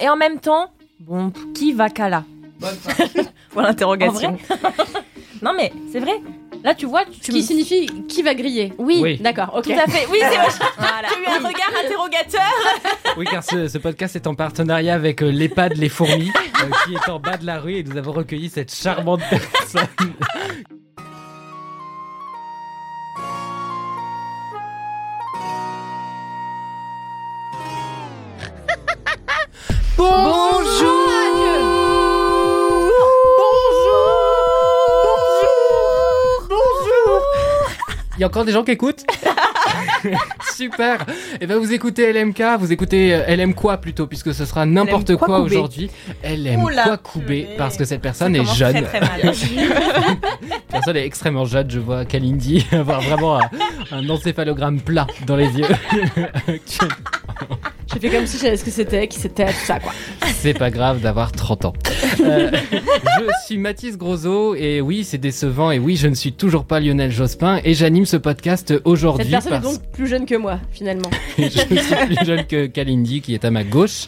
Et en même temps, bon, qui va Kala Pour l'interrogation. Non mais c'est vrai. Là tu vois, tu Qui me- signifie qui va griller Oui, Oui. D'accord, ok. tout à fait. Oui, c'est vrai. Voilà. J'ai eu un regard interrogateur. Oui, car ce, ce podcast est en partenariat avec euh, l'EHPAD Les Fourmis, euh, qui est en bas de la rue, et nous avons recueilli cette charmante personne. Bonjour Il y a encore des gens qui écoutent Super Et ben vous écoutez LMK, vous écoutez euh, LM quoi plutôt, puisque ce sera n'importe quoi aujourd'hui. LM Oula, Kwakubé, purée. parce que cette personne est jeune. Très, très mal. Cette personne est extrêmement jeune, je vois Kalindi avoir vraiment un, un encéphalogramme plat dans les yeux. J'ai fait comme si je savais ce que c'était, qui c'était, tout ça, quoi. C'est pas grave d'avoir 30 ans. Euh, je suis Mathis Grosso et oui, c'est décevant et oui, je ne suis toujours pas Lionel Jospin et j'anime ce podcast aujourd'hui Cette personne est parce donc plus jeune que moi, finalement. je suis plus jeune que Kalindi qui est à ma gauche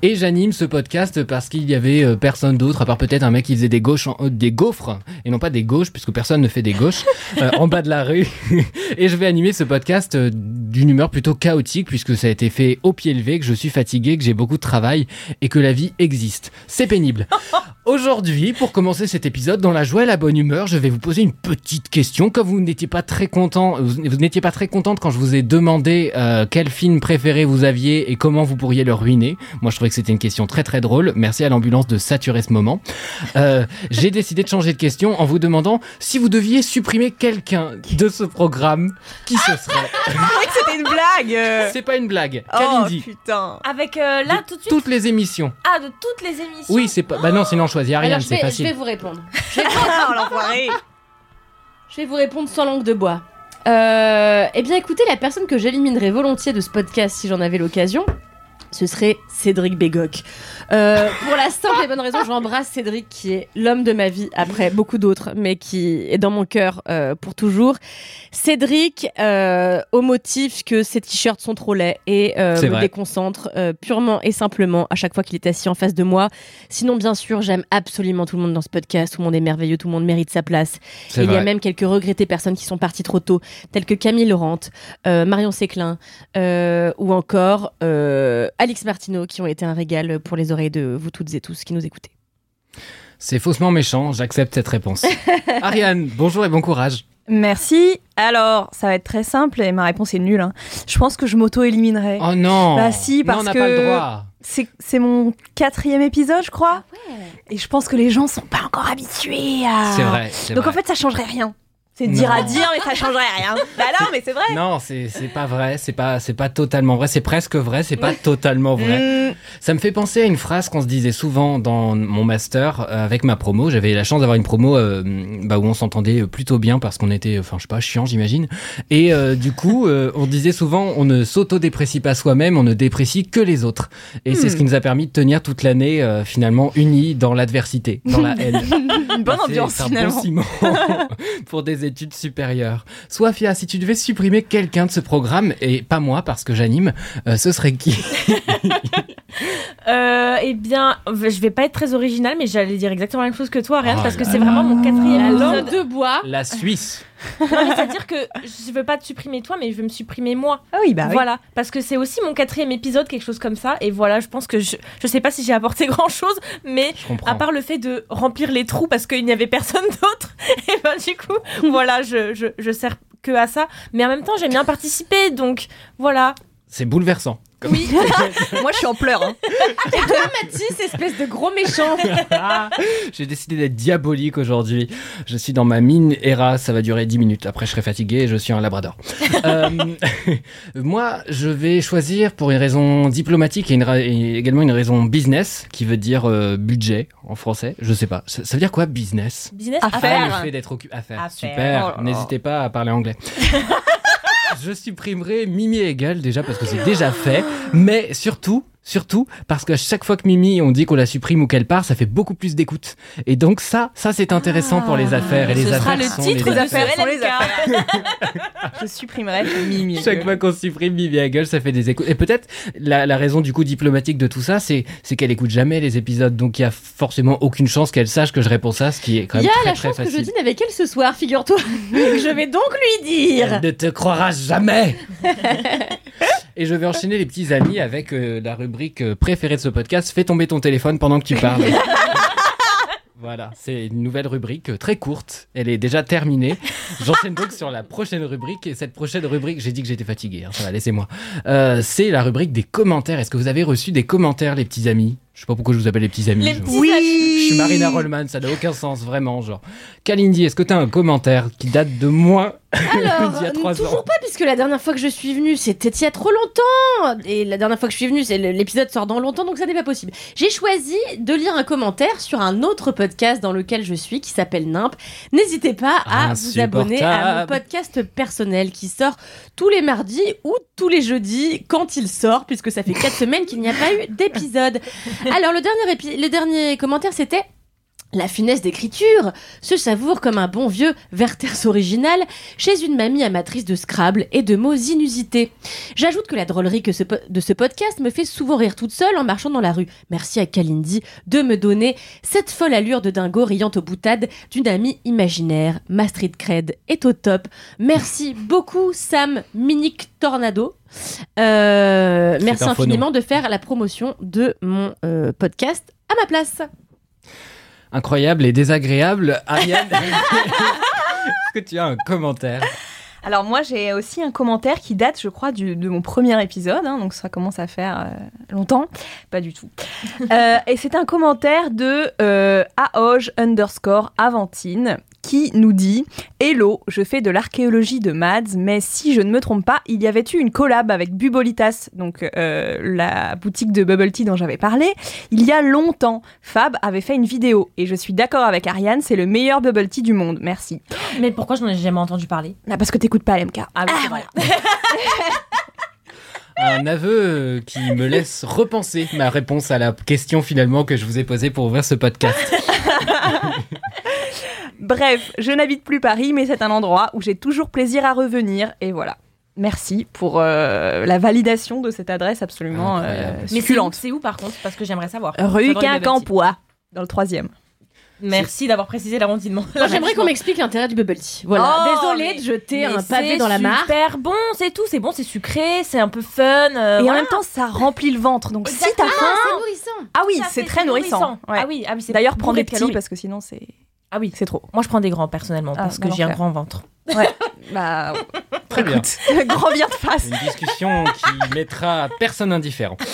et j'anime ce podcast parce qu'il y avait euh, personne d'autre à part peut-être un mec qui faisait des gauches en- euh, des gaufres et non pas des gauches puisque personne ne fait des gauches euh, en bas de la rue et je vais animer ce podcast d'une humeur plutôt chaotique puisque ça a été fait au pied levé que je suis fatigué que j'ai beaucoup de travail et que la vie existe c'est pénible Aujourd'hui, pour commencer cet épisode dans la joie et la bonne humeur, je vais vous poser une petite question. Comme vous n'étiez pas très content, vous n'étiez pas très contente quand je vous ai demandé euh, quel film préféré vous aviez et comment vous pourriez le ruiner. Moi, je trouvais que c'était une question très très drôle. Merci à l'ambulance de saturer ce moment. Euh, J'ai décidé de changer de question en vous demandant si vous deviez supprimer quelqu'un de ce programme, qui ce serait? C'est vrai que c'était une blague. C'est pas une blague. Oh Kalindi. Putain. Avec euh, là De tout de suite. Toutes les émissions. Ah, de toutes les émissions. Oui, c'est pas. Bah non, sinon choisis Ariane, Alors, je c'est vais, je facile. vais vous répondre. Je vais, l'enfoiré. je vais vous répondre sans langue de bois. Euh, eh bien, écoutez, la personne que j'éliminerais volontiers de ce podcast si j'en avais l'occasion, ce serait Cédric Bégoc. Euh, pour la simple et bonne raison, j'embrasse Cédric qui est l'homme de ma vie après beaucoup d'autres, mais qui est dans mon cœur euh, pour toujours. Cédric, euh, au motif que ses t-shirts sont trop laids et me vrai. déconcentre purement et simplement à chaque fois qu'il est assis en face de moi. Sinon, bien sûr, j'aime absolument tout le monde dans ce podcast. Tout le monde est merveilleux, tout le monde mérite sa place. Il y a même quelques regrettées personnes qui sont parties trop tôt, telles que Camille Laurent, Marion Séclin ou encore Alix Martineau, qui ont été un régal pour les oreilles de vous toutes et tous qui nous écoutez. C'est faussement méchant, j'accepte cette réponse. Ariane, bonjour et bon courage. Merci. Alors, ça va être très simple et ma réponse est nulle. hein. Je pense que je m'auto-éliminerai. Oh non Bah si, Non, parce on n'a que- pas le droit. C'est c'est mon quatrième épisode, je crois. Et je pense que les gens sont pas encore habitués à. C'est vrai, c'est Donc vrai. en fait, ça changerait rien. C'est dire à dire, mais ça changerait rien. bah non, mais c'est vrai. Non, c'est c'est pas vrai, c'est pas c'est pas totalement vrai, c'est presque vrai, c'est pas totalement vrai. Mm, Ça me fait penser à une phrase qu'on se disait souvent dans mon master euh, avec ma promo. J'avais la chance d'avoir une promo euh, bah, où on s'entendait plutôt bien parce qu'on était, enfin je sais pas, chiant j'imagine. Et euh, du coup, euh, on disait souvent, on ne s'auto-déprécie pas soi-même, on ne déprécie que les autres. Et c'est ce qui nous a permis de tenir toute l'année finalement unis dans l'adversité, dans la haine. une bonne Bah, ambiance un finalement. bon ciment pour des études supérieures. Sophia, si tu devais supprimer quelqu'un de ce programme, et pas moi parce que j'anime, euh, ce serait qui? Euh, eh bien, je vais pas être très originale, mais j'allais dire exactement la même chose que toi, Ariane, Oh parce que c'est vraiment mon quatrième La épisode. langue de bois. La Suisse. C'est-à-dire que je veux pas te supprimer toi, mais je veux me supprimer moi. Ah oui, bah oui. voilà, parce que c'est aussi mon quatrième épisode, quelque chose comme ça. Et voilà, je pense que je, je sais pas si j'ai apporté grand chose, mais à part le fait de remplir les trous parce qu'il n'y avait personne d'autre, et ben du coup, voilà, je, je, je sers que à ça. Mais en même temps, j'aime bien participer, donc voilà. C'est bouleversant. Oui, Moi, je suis en pleurs. hein. Mathis, espèce de gros méchant. J'ai décidé d'être diabolique aujourd'hui. Je suis dans ma mine Era, ça va durer 10 minutes. Après, je serai fatigué et je suis un labrador. Euh, moi, je vais choisir pour une raison diplomatique et, une ra- et également une raison business, qui veut dire euh, budget en français. Je sais pas. Ça, ça veut dire quoi, business? Business, À Ah, le fait d'être occupé à faire. À faire. Super. Oh. N'hésitez pas à parler anglais. Je supprimerai Mimi Hegel déjà parce que c'est déjà fait, mais surtout, Surtout parce qu'à chaque fois que Mimi, on dit qu'on la supprime ou qu'elle part, ça fait beaucoup plus d'écoute. Et donc ça, ça c'est intéressant pour les affaires. Et les Ce sera affaires le sont titre les de affaires. sont les LMK. Je supprimerai Mimi. Chaque fois qu'on supprime Mimi Hagel, ça fait des écoutes. Et peut-être la, la raison du coup diplomatique de tout ça, c'est qu'elle écoute jamais les épisodes, donc il y a forcément aucune chance qu'elle sache que je réponds ça, ce qui est quand Il même y a très la très chance que je dîne avec elle ce soir, figure-toi. je vais donc lui dire. Elle ne te croira jamais. Et je vais enchaîner les petits amis avec euh, la rubrique euh, préférée de ce podcast. Fais tomber ton téléphone pendant que tu parles. Voilà, c'est une nouvelle rubrique euh, très courte. Elle est déjà terminée. J'enchaîne donc sur la prochaine rubrique. Et cette prochaine rubrique, j'ai dit que j'étais fatigué. hein, ça va, laissez-moi. Euh, c'est la rubrique des commentaires. Est-ce que vous avez reçu des commentaires, les petits amis? Je sais pas pourquoi je vous appelle les petits amis. Les je- petits Oui. je suis Marina Rollman, ça n'a aucun sens, vraiment. Genre, Kalindi, est-ce que tu as un commentaire qui date de moins Alors, d'il y a trois toujours ans pas, puisque la dernière fois que je suis venue, c'était il y a trop longtemps. Et la dernière fois que je suis venue, c'est l'épisode sort dans longtemps, donc ça n'est pas possible. J'ai choisi de lire un commentaire sur un autre podcast dans lequel je suis, qui s'appelle Nimp. N'hésitez pas à vous abonner à mon podcast personnel qui sort tous les mardis ou tous les jeudis quand il sort, puisque ça fait quatre semaines qu'il n'y a pas eu d'épisode. Alors, le dernier, le dernier commentaire, c'était la finesse d'écriture se savoure comme un bon vieux Werther's original chez une mamie amatrice de Scrabble et de mots inusités. J'ajoute que la drôlerie que ce po- de ce podcast me fait souvent rire toute seule en marchant dans la rue. Merci à Kalindi de me donner cette folle allure de dingo riant aux boutades d'une amie imaginaire. Ma street cred est au top. Merci beaucoup Sam Minic Tornado. Euh, merci infiniment de faire la promotion de mon euh, podcast à ma place. Incroyable et désagréable. Ariane, est-ce que tu as un commentaire? Alors moi j'ai aussi un commentaire qui date je crois de mon premier épisode, hein, donc ça commence à faire euh, longtemps, pas du tout. Euh, et c'est un commentaire de euh, underscore Avantine qui nous dit Hello, je fais de l'archéologie de Mads, mais si je ne me trompe pas, il y avait eu une collab avec Bubolitas, donc euh, la boutique de bubble tea dont j'avais parlé, il y a longtemps. Fab avait fait une vidéo et je suis d'accord avec Ariane, c'est le meilleur bubble tea du monde. Merci. Mais pourquoi je n'en ai jamais entendu parler? Ah, parce que t'écoutes pas LMK. Ah oui, c'est vrai. Un aveu euh, qui me laisse repenser ma réponse à la question finalement que je vous ai posée pour ouvrir ce podcast. Bref, je n'habite plus Paris, mais c'est un endroit où j'ai toujours plaisir à revenir. Et voilà. Merci pour euh, la validation de cette adresse absolument euh, Mais c'est où, succulente. c'est où par contre? Parce que j'aimerais savoir. Rue. Quincampoix, dans le troisième. Merci d'avoir précisé l'arrondissement. Alors, J'aimerais qu'on m'explique l'intérêt du bubble tea. Voilà. Oh, Désolée mais- de jeter un pavé c'est dans la mare. super bon, c'est tout. C'est bon, c'est sucré, c'est un peu fun. euh, et en même temps, ça remplit le ventre. Donc si t'as faim. c'est nourrissant. Ah oui, c'est très nourrissant. Ouais. Ah oui, ah oui c'est D'ailleurs, prends des de petits calories. parce que sinon c'est Ah oui, c'est trop. moi je prends des grands personnellement Ah, parce que j'ai un grand ventre. Bah, Très bien. grand bien de face. Une discussion qui mettra personne indifférent.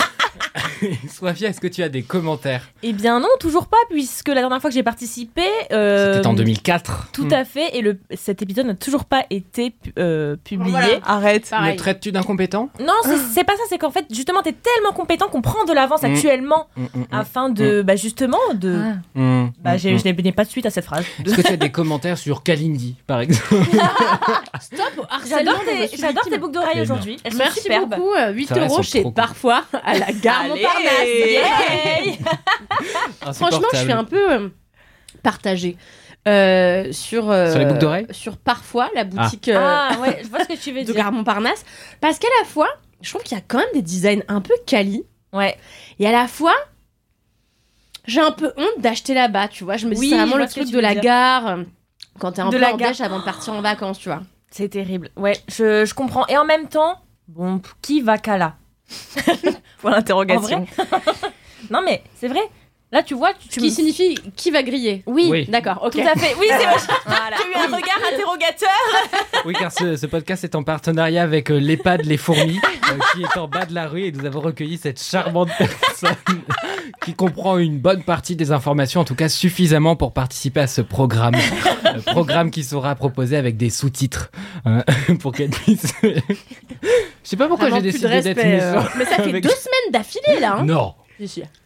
Sophia, est-ce que tu as des commentaires? Eh bien non, toujours pas puisque la dernière fois que j'ai participé, euh, C'était en 2004. Tout Hmm. à fait, et le, cet épisode n'a toujours pas été euh, publié. Voilà. Arrête. Pareil. Me traites-tu d'incompétent? Non, c'est c'est pas ça, c'est qu'en fait, justement, t'es tellement compétent qu'on prend de l'avance Mm. actuellement Mm, mm, mm. afin de, bah, justement, de. Ah. Bah, j'ai- je n'ai pas de suite à cette phrase. Est-ce que tu as des commentaires sur Kalindi, par exemple? Stop, J'adore tes, suis j'adore tes boucles d'oreilles aujourd'hui. Elles sont Merci superbes. beaucoup. euh, 8 Ça va, elles euros chez. Parfois à la gare Allez. Montparnasse. Yay Franchement, je suis un peu euh, partagée. euh, sur, euh, Sur les boucles d'oreilles Sur parfois la boutique euh, Ah ouais, je vois ce que tu veux de dire. Gare Montparnasse. Parce qu'à la fois, je trouve qu'il y a quand même des designs un peu quali. Ouais. Et à la fois, j'ai un peu honte d'acheter là-bas, tu vois. Je me dis, Oui, c'est vraiment le truc de la dire. gare. Quand t'es un De peu la en gare. dèche avant de partir en vacances, tu vois. C'est terrible. Ouais, je, je comprends. Et en même temps, bon, qui va qu'à là? Pour l'interrogation. Non, mais c'est vrai. Là, tu vois, tu, Ce tu qui me- signifie qui va griller. Oui, Oui. D'accord, ok. tout à fait. Oui, c'est. Voilà. J'ai eu un regard interrogateur. Oui, car ce, ce podcast est en partenariat avec euh, l'EHPAD Les Fourmis, euh, qui est en bas de la rue, et nous avons recueilli cette charmante personne qui comprend une bonne partie des informations, en tout cas suffisamment pour participer à ce programme. Euh, programme qui sera proposé avec des sous-titres, hein, pour qu'elle puisse... Je sais pas pourquoi j'ai décidé d'être euh. méchant. Mais ça fait avec- deux semaines d'affilée, là. Hein Non,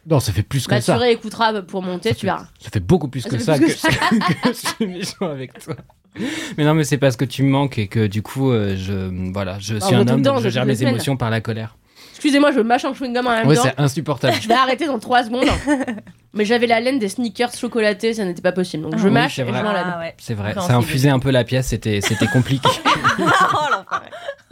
non, ça fait plus que Bah, tu ça. réécouteras pour monter, tu verras. Ça fait beaucoup plus Ça que fait ça plus que, que que je suis méchant avec toi. Mais non, mais c'est parce que tu me manques et que du coup, euh, je voilà, je suis on est un homme, dedans donc je gère mes semaines. émotions par la colère. Excusez-moi, je mâche un chewing-gum en même Ouais, temps. c'est insupportable. Je vais arrêter dans 3 secondes. Mais j'avais la laine des sneakers chocolatés, ça n'était pas possible. Donc je Oui, mâche c'est et je l'enlève. Ah ouais. C'est vrai, ça infusait un peu la pièce, c'était c'était compliqué. Oh.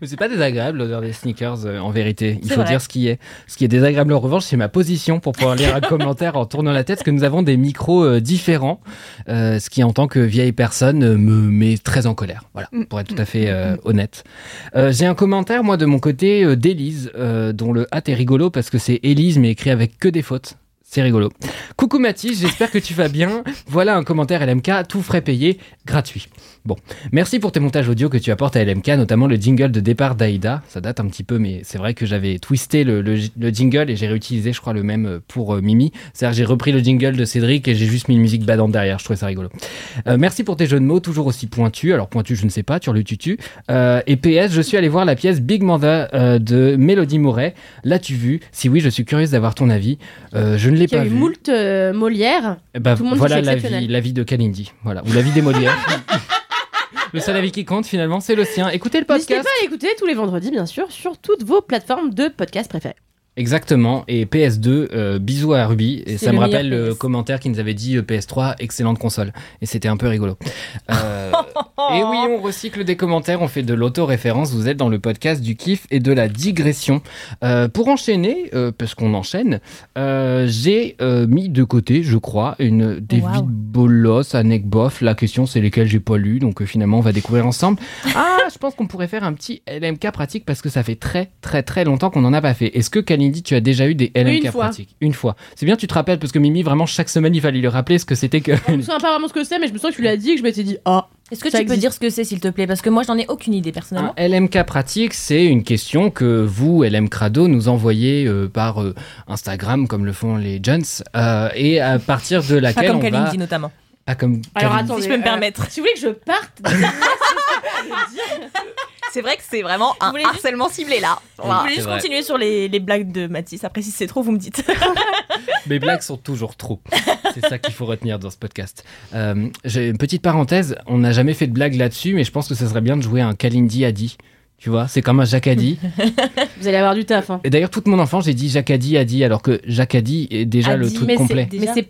Mais c'est pas désagréable l'odeur des sneakers euh, en vérité. Il faut vrai. dire ce qui est. Ce qui est désagréable en revanche, c'est ma position pour pouvoir lire un commentaire en tournant la tête, parce que nous avons des micros euh, différents, euh, ce qui en tant que vieille personne me met très en colère. Voilà, Mm. pour être tout à fait euh, honnête. Euh, J'ai un commentaire moi de mon côté euh, d'Élise, euh, dont le hâte est rigolo parce que c'est Élise mais écrit avec que des fautes. C'est rigolo. Coucou Mathis, j'espère que tu vas bien. Voilà un commentaire LMK, tout frais payé, gratuit. Bon, merci pour tes montages audio que tu apportes à LMK, notamment le jingle de départ d'Aïda. Ça date un petit peu, mais c'est vrai que j'avais twisté le, le- le jingle et j'ai réutilisé, je crois, le même pour euh, Mimi. C'est-à-dire j'ai repris le jingle de Cédric et j'ai juste mis une musique badante derrière. Je trouvais ça rigolo. Euh, merci pour tes jeux de mots, toujours aussi pointus. Alors pointus, je ne sais pas, tu le tutu. Euh, et PS, je suis allé voir la pièce Big Mother euh, de Mélodie Mouret. L'as-tu vu Si oui, je suis curieuse d'avoir ton avis. Je ne l'ai Il y a pas eu moult euh, Molière. Eh ben, Tout le monde dit voilà la vie, la vie de Kalindi. Voilà. Ou la vie des Molières. le seul avis qui compte finalement, c'est le sien. Écoutez le N'hésitez podcast. pas à l'écouter tous les vendredis, bien sûr, sur toutes vos plateformes de podcast préférées. Exactement. Et PS2, euh, bisous à Ruby. Et ça me rappelle le PS. commentaire qui nous avait dit euh, PS3, excellente console. Et c'était un peu rigolo. Euh, et oui, on recycle des commentaires, on fait de l'auto-référence. Vous êtes dans le podcast du kiff et de la digression. Pour enchaîner, parce qu'on enchaîne, j'ai mis de côté, je crois, une David Wow. Bolos, Anek Boff. La question, c'est lesquels j'ai pas lu. Donc finalement, on va découvrir ensemble. Ah, je pense qu'on pourrait faire un petit LMK pratique parce que ça fait très, très, très longtemps qu'on n'en a pas fait. Est-ce que Tu as déjà eu des LMK Une fois. pratiques Une fois. C'est bien, tu te rappelles parce que Mimi, vraiment, chaque semaine, il fallait lui rappeler ce que c'était que. Je me souviens pas vraiment ce que c'est, mais je me sens que tu l'as dit et que je m'étais dit Ah, Est-ce que Ça tu peux existe. dire ce que c'est, s'il te plaît? Parce que moi, j'en ai aucune idée, personnellement. Un LMK pratique, c'est une question que vous, LM Crado, nous envoyez euh, par euh, Instagram, comme le font les Jones, euh, et à partir de Pas laquelle comme on va. Notamment. Ah, comme Alors Kalindi. attends, Si je peux me permettre. Si vous voulez que je parte, C'est vrai que c'est vraiment un voulez juste- harcèlement ciblé là. Vous Voilà. voulez c'est juste vrai. continuer sur les, les blagues de Mathis. Après, si c'est trop, vous me dites. Mes blagues sont toujours trop. C'est ça qu'il faut retenir dans ce podcast. Euh, J'ai une petite parenthèse. On n'a jamais fait de blague là-dessus, mais je pense que ça serait bien de jouer un Kalindi Adi. Tu vois, c'est comme un Jacadi. vous allez avoir du taf. Hein. Et d'ailleurs, toute mon enfance, j'ai dit Jacadi Adi, alors que Jacadi est déjà le truc complet. Déjà Mais c'est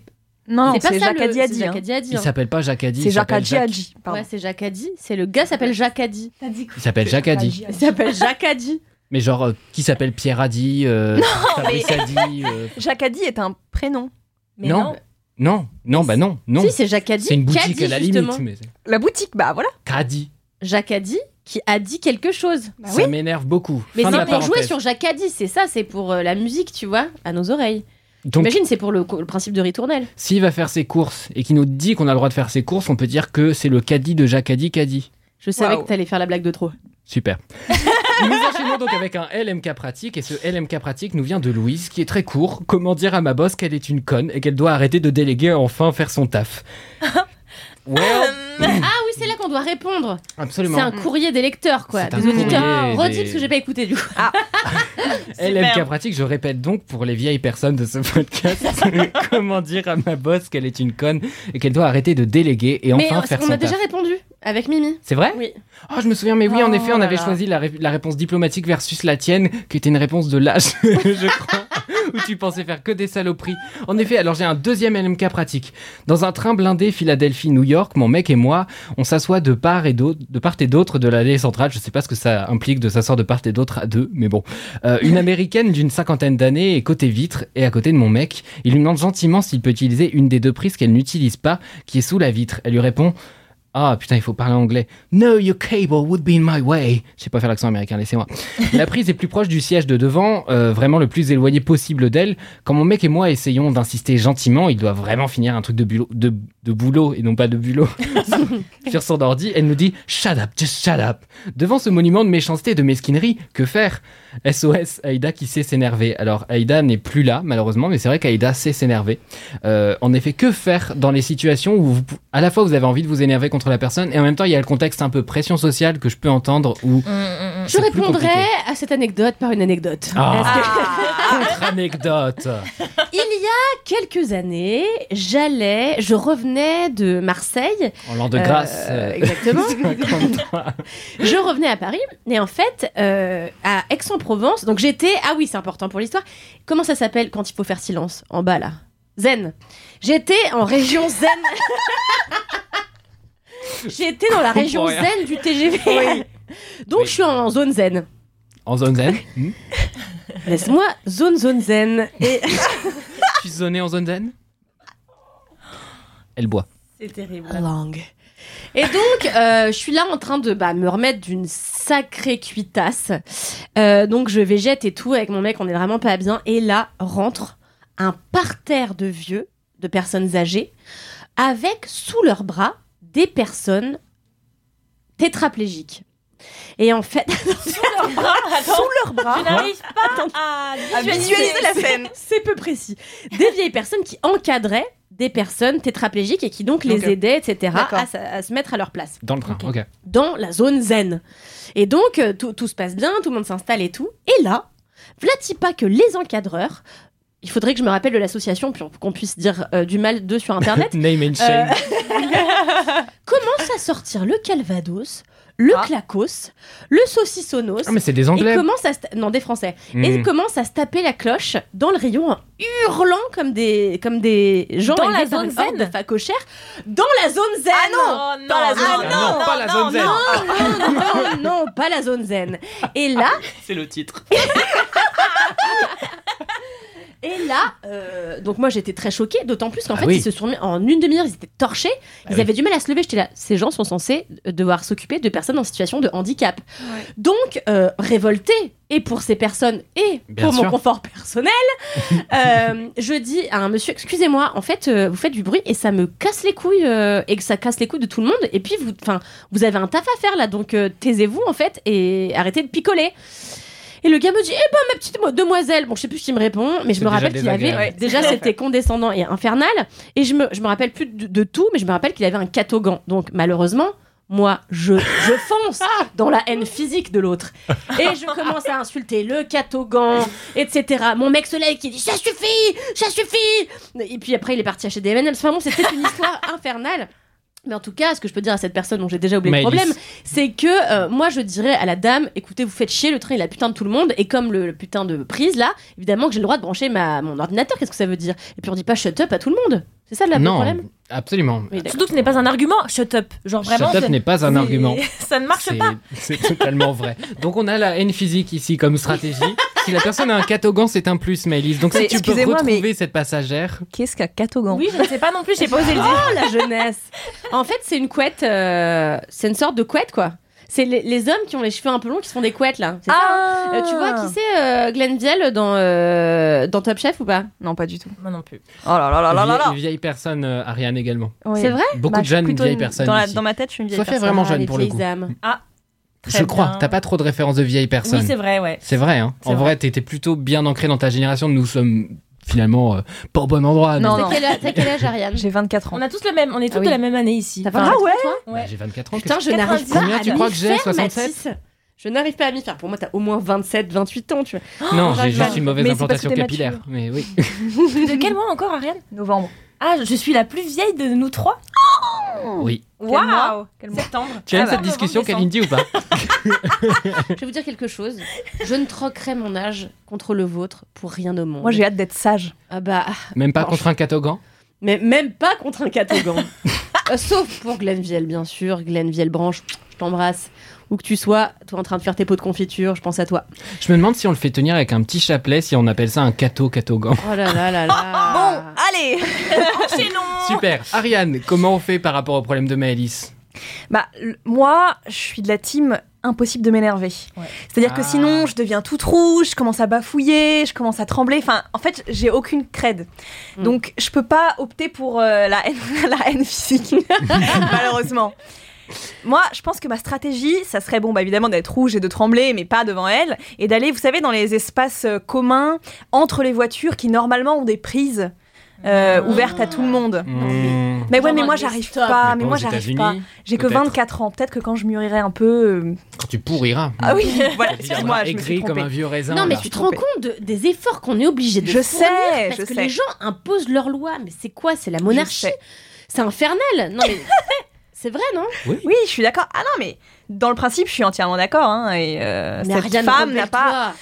Non, c'est pas c'est ça Jacques le- Adi c'est Adi. Jacques hein. Adi Adi, Il s'appelle pas Jacadi. C'est Jacques Jacques-. Ouais, c'est Jacques Adi. C'est le gars s'appelle Jacques Adi. Il s'appelle Jacques Adi. Il s'appelle Jacques Adi. Mais genre, euh, qui s'appelle Pierre Adi, euh, Fabrice Adi. euh, Jacques Adi est un prénom. Mais non, non. non, non, bah non, non. Si, c'est Jacques Adi. C'est une qui a boutique dit, à la limite, mais La boutique, bah voilà. Cadi. Jacques Adi qui a dit quelque chose. Bah ça m'énerve beaucoup. Mais c'est pour jouer sur Jacques Adi, c'est ça, c'est pour euh, la musique, tu vois, à nos oreilles. Donc, Imagine, c'est pour le, le principe de ritournelle. s'il va faire ses courses et qu'il nous dit qu'on a le droit de faire ses courses, on peut dire que c'est le caddie de Jacques Adi Caddy. Je savais que t'allais faire la blague de trop. Super. nous enchaînons donc avec un LMK pratique et ce LMK pratique nous vient de Louise qui est très court. Comment dire à ma boss qu'elle est une conne et qu'elle doit arrêter de déléguer et enfin faire son taf? Well, Euh, Ah oui, c'est là qu'on doit répondre. absolument. C'est un courrier des lecteurs, quoi. C'est un Des auditeurs. courrier Redis des- parce que j'ai pas écouté du coup. LMK Super. pratique, je répète donc pour les vieilles personnes de ce podcast, comment dire à ma boss qu'elle est une conne et qu'elle doit arrêter de déléguer et Mais enfin euh, faire on son a déjà taf. répondu avec Mimi. C'est vrai? Oui. Oh, je me souviens, mais oui, en Oh effet, on avait choisi la, ré- la réponse diplomatique versus la tienne, qui était une réponse de l'âge, je crois, où tu pensais faire que des saloperies. En effet, alors j'ai un deuxième LMK pratique. Dans un train blindé Philadelphie-New York, mon mec et moi, on s'assoit de part et d'autre, de part et d'autre de l'allée centrale. Je sais pas ce que ça implique de s'asseoir de part et d'autre à deux, mais bon. Euh, une américaine d'une cinquantaine d'années est côté vitre et à côté de mon mec. Il lui demande gentiment s'il peut utiliser une des deux prises qu'elle n'utilise pas, qui est sous la vitre. Elle lui répond ah putain, il faut parler anglais. No, your cable would be in my way. Je sais pas faire l'accent américain, laissez-moi. La prise est plus proche du siège de devant, euh, vraiment le plus éloigné possible d'elle. Quand mon mec et moi essayons d'insister gentiment, il doit vraiment finir un truc de, bulot, de, de boulot et non pas de bulot sur son ordi. Elle nous dit Shut up, just shut up. Devant ce monument de méchanceté et de mesquinerie, que faire? SOS, Aïda qui sait s'énerver. Alors Aïda n'est plus là, malheureusement, mais c'est vrai qu'Aïda sait s'énerver. Euh, en effet, que faire dans les situations où à la fois vous avez envie de vous énerver contre contre la personne. Et en même temps, il y a le contexte un peu pression sociale que je peux entendre où. Mm, mm, mm. Je répondrai à cette anecdote par une anecdote. Ah. Contre-anecdote. Il y a quelques années, j'allais, je revenais de Marseille. En l'an de grâce. euh, exactement. 53. je revenais à Paris et en fait euh, à Aix-en-Provence. Donc j'étais ah oui c'est important pour l'histoire. Comment ça s'appelle quand il faut faire silence en bas là? Zen. J'étais en région zen. J'étais dans la région zen du TGV. Donc Oui. je suis en zone zen. En zone zen. Hmm. Laisse-moi zone zone zen et Tu es zoné en zone zen Elle boit. C'est terrible. langue. Et donc, euh, je suis là en train de bah, me remettre d'une sacrée cuitasse. Euh, donc, je végète et tout avec mon mec, on est vraiment pas bien. Et là, rentre un parterre de vieux, de personnes âgées, avec sous leurs bras des personnes tétraplégiques. Et en fait, Sous leurs bras, attends, Sous leurs bras. je n'arrive pas à À visualiser la scène. c'est peu précis. Des vieilles personnes qui encadraient des personnes tétraplégiques et qui donc les aidaient, etc., à, se mettre à leur place. Dans le train. Ok. Ok. dans la zone zen. Et donc, euh, tout, tout se passe bien, tout le monde s'installe et tout. Et là, voilà pas que les encadreurs, il faudrait que je me rappelle de l'association pour qu'on puisse dire euh, du mal d'eux sur Internet, Name and shame. commencent à sortir le calvados, le Ah. clacos, le saucissonos. Ah, mais c'est des et anglais. commencent à se ta- non des français et ils Hmm. commencent à se taper la cloche dans le rayon en hurlant comme des comme des gens Dans la zone de facochères dans la zone zen Ah non non, Pas la zone non, zen. non, Non, pas la zone zen. non, non, non, pas la zone zen. Et là, C'est le titre. Et là, euh, donc moi j'étais très choquée, d'autant plus qu'en Ah fait oui. ils se sont mis en une demi-heure, ils étaient torchés, ils oui. avaient du mal à se lever. J'étais là, ces gens sont censés devoir s'occuper de personnes en situation de handicap. Donc euh, révolté et pour ces personnes et Bien pour sûr. mon confort personnel, euh, je dis à un monsieur, excusez-moi, en fait euh, vous faites du bruit et ça me casse les couilles euh, et que ça casse les couilles de tout le monde. Et puis vous, enfin vous avez un taf à faire là, donc euh, taisez-vous en fait et arrêtez de picoler. Et le gars me dit, eh ben ma petite mo- demoiselle, bon je sais plus ce qu'il me répond, mais je me rappelle qu'il avait, déjà c'était condescendant et infernal, et je me, je me rappelle plus de, de tout, mais je me rappelle qu'il avait un catogan. Donc malheureusement, moi je, je fonce dans la haine physique de l'autre. Et je commence à insulter le catogan, etc. Mon mec se lève qui dit, ça suffit, ça suffit Et puis après il est parti acheter des M&M's. Enfin bon, c'était une histoire infernale. Mais en tout cas, ce que je peux dire à cette personne dont j'ai déjà oublié le problème, c'est que euh, moi je dirais à la dame écoutez vous faites chier le train il a putain de tout le monde et comme le, le putain de prise là évidemment que j'ai le droit de brancher ma mon ordinateur qu'est-ce que ça veut dire? Et puis on dit pas shut up à tout le monde c'est ça le non, problème absolument. oui. Surtout que ce n'est pas un argument. Shut up. Genre vraiment. Shut up n'est pas un argument. Ça ne marche pas. C'est totalement vrai. Donc on a la haine physique ici comme stratégie. si la personne a un catogan, c'est un plus, Maëlys. Donc si Mais tu peux retrouver mais- cette passagère, Qu'est-ce qu'un catogan Oui, je ne sais pas non plus. J'ai pas osé le dire. oh la jeunesse en fait c'est une couette euh, c'est une sorte de couette quoi c'est les, les hommes qui ont les cheveux un peu longs qui se font des couettes là ça Ah Euh, tu vois qui c'est euh, Glenn Vielle dans euh, dans Top Chef ou pas? Non, pas du tout. Moi non plus. Oh là là là là là là vieille, vieille personne, euh, Ariane également. Oui. c'est vrai? Beaucoup Bah, de jeunes vieilles une- personnes. Dans, la- dans ma tête, je suis une vieille est personne. vraiment Ah, jeune les pour le coup. âmes. Très Je crois. T'as pas trop de références de vieilles personnes. Oui, c'est vrai, ouais. C'est vrai, hein. En vrai. vrai, t'étais plutôt bien ancré dans ta génération. Nous sommes finalement euh, pas au bon endroit. Non, non. T'as quel, âge- t'as quel âge Ariane J'ai 24 ans. On a tous le même. On est tous Ah oui. de la même année ici. Enfin, 23 ouais toi Bah, ouais. J'ai 24 ans. Putain, je n'arrive 90. pas Combien à tu crois que j'ai faire, 67? Mathis. Je n'arrive pas à m'y faire. Pour moi, t'as au moins 27, 28 ans, tu vois. Non, j'ai juste une mauvaise Mais implantation capillaire. Mais oui. De quel mois encore, Ariane? Novembre. Ah, je suis la plus vieille de nous trois. Oui. Waouh Quel mois Septembre. Tu as Ah eu bah. cette discussion, Kalindi, ou pas Je vais vous dire quelque chose. Je ne troquerai mon âge contre le vôtre pour rien au monde. Moi, j'ai hâte d'être sage. Ah bah, Même pas contre un catogan mais même pas contre un catogan. Euh, sauf pour Glenn Vielle, bien sûr. Glenn Vielle Branche, je t'embrasse. Où que tu sois, toi en train de faire tes pots de confiture, je pense à toi. Je me demande si on le fait tenir avec un petit chapelet, si on appelle ça un cato catogan. Oh là là là là. Bon, allez Enchaînons Super. Ariane, comment on fait par rapport au problème de Maëlys Bah, moi, je suis de la team impossible de m'énerver. Ouais. C'est-à-dire que Ah. sinon, je deviens toute rouge, je commence à bafouiller, je commence à trembler. Enfin, en fait, j'ai aucune crède. Mm. Donc, je peux pas opter pour euh, la, haine, la haine physique, malheureusement. Moi, je pense que ma stratégie, ça serait bon, bah évidemment d'être rouge et de trembler, mais pas devant elle, et d'aller, vous savez, dans les espaces euh, communs entre les voitures qui normalement ont des prises. euh, ouverte à tout le monde. Mmh. Mais ouais, Genre mais moi j'arrive pas. Mais moi j'arrive pas. J'ai que peut-être. 24 ans. Peut-être que quand je mûrirai un peu. euh, Quand tu pourriras. Ah oui, voilà. Excuse-moi, je me suis comme un vieux raisin. Non, mais là. tu te rends compte de- des efforts qu'on est obligé de Je fournir sais, parce je que sais. les gens imposent leurs lois. Mais c'est quoi? C'est la monarchie? C'est infernal. Non mais c'est vrai, non Oui, je suis d'accord. Ah non, mais dans le principe, je suis entièrement d'accord. Hein, et euh, cette Ariane, femme n'a pas.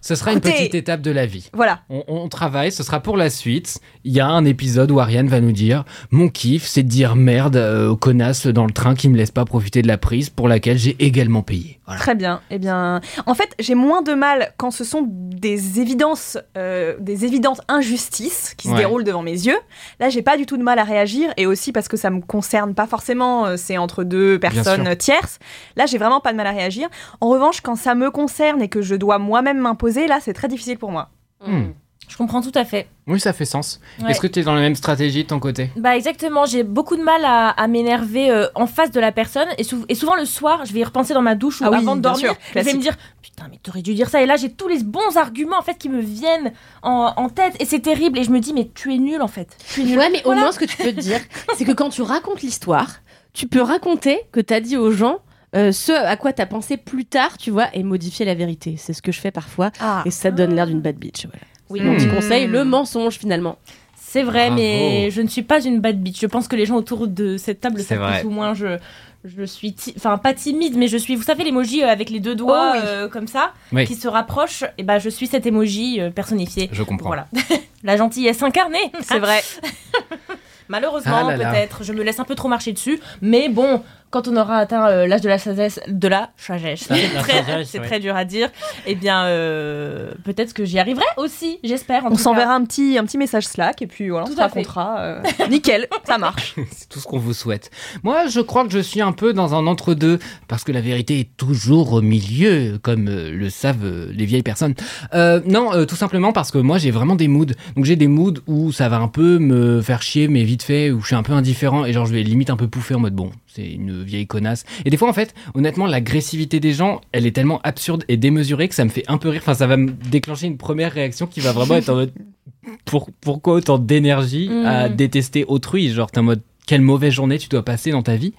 Ce sera une petite étape de la vie. Voilà. On, on travaille, ce sera pour la suite. Il y a un épisode où Ariane va nous dire Mon kiff, c'est de dire merde euh, aux connasses dans le train qui me laissent pas profiter de la prise pour laquelle j'ai également payé. Voilà. Très bien. Eh bien, en fait, j'ai moins de mal quand ce sont des évidences, euh, des évidentes injustices qui se Ouais. déroulent devant mes yeux. Là, j'ai pas du tout de mal à réagir, et aussi parce que ça me concerne pas forcément. euh, C'est entre deux personnes tierces. Là, j'ai vraiment pas de mal à réagir. En revanche, quand ça me concerne et que je dois moi-même m'imposer, là, c'est très difficile pour moi. Hmm. Je comprends tout à fait. Oui, ça fait sens. Ouais. Est-ce que tu es dans la même stratégie de ton côté Bah exactement, j'ai beaucoup de mal à, à m'énerver euh, en face de la personne et, sou- et souvent le soir, je vais y repenser dans ma douche ou Ah oui, avant de dormir, sûr, je vais me dire putain mais t'aurais dû dire ça et là j'ai tous les bons arguments en fait qui me viennent en, en tête et c'est terrible et je me dis mais tu es nul en fait. Tu es nul. Ouais, mais Voilà. au moins, ce que tu peux te dire, c'est que quand tu racontes l'histoire, tu peux raconter que t'as dit aux gens euh, ce à quoi t'as pensé plus tard, tu vois, et modifier la vérité. C'est ce que je fais parfois, Ah. et ça donne l'air d'une bad bitch. Voilà. Oui. Mon petit Hmm. conseil, le mensonge finalement. C'est vrai, Bravo. mais je ne suis pas une bad bitch. Je pense que les gens autour de cette table C'est savent vrai. plus ou moins. Je, je suis, ti- enfin pas timide, mais je suis. Vous savez l'emoji euh, avec les deux doigts Oh oui. euh, comme ça, Oui. qui se rapprochent. Et ben je suis cet emoji euh, personnifié. Je comprends. Voilà, la gentillesse incarnée. C'est vrai. Malheureusement, Ah peut-être, je me laisse un peu trop marcher dessus. Mais bon, quand on aura atteint euh, l'âge de la sagesse, de la sagesse, c'est très, sagesse, c'est ouais. très dur à dire. Eh bien, euh, peut-être que j'y arriverai aussi. J'espère. en On tout s'enverra un petit, un petit message Slack, et puis voilà, on Tout se à fait. racontera. euh, nickel, ça marche. C'est tout ce qu'on vous souhaite. Moi, je crois que je suis un peu dans un entre-deux, parce que la vérité est toujours au milieu, comme le savent les vieilles personnes. Euh, non, euh, tout simplement parce que moi, j'ai vraiment des moods. Donc, j'ai des moods où ça va un peu me faire chier, mais vite fait, où je suis un peu indifférent, et genre, je vais limite un peu pouffer en mode bon, c'est une vieille connasse. Et des fois, en fait, honnêtement, l'agressivité des gens, elle est tellement absurde et démesurée que ça me fait un peu rire. Enfin, ça va me déclencher une première réaction qui va vraiment être en mode pour, pourquoi autant d'énergie à Mm. détester autrui? Genre, t'es en mode quelle mauvaise journée tu dois passer dans ta vie.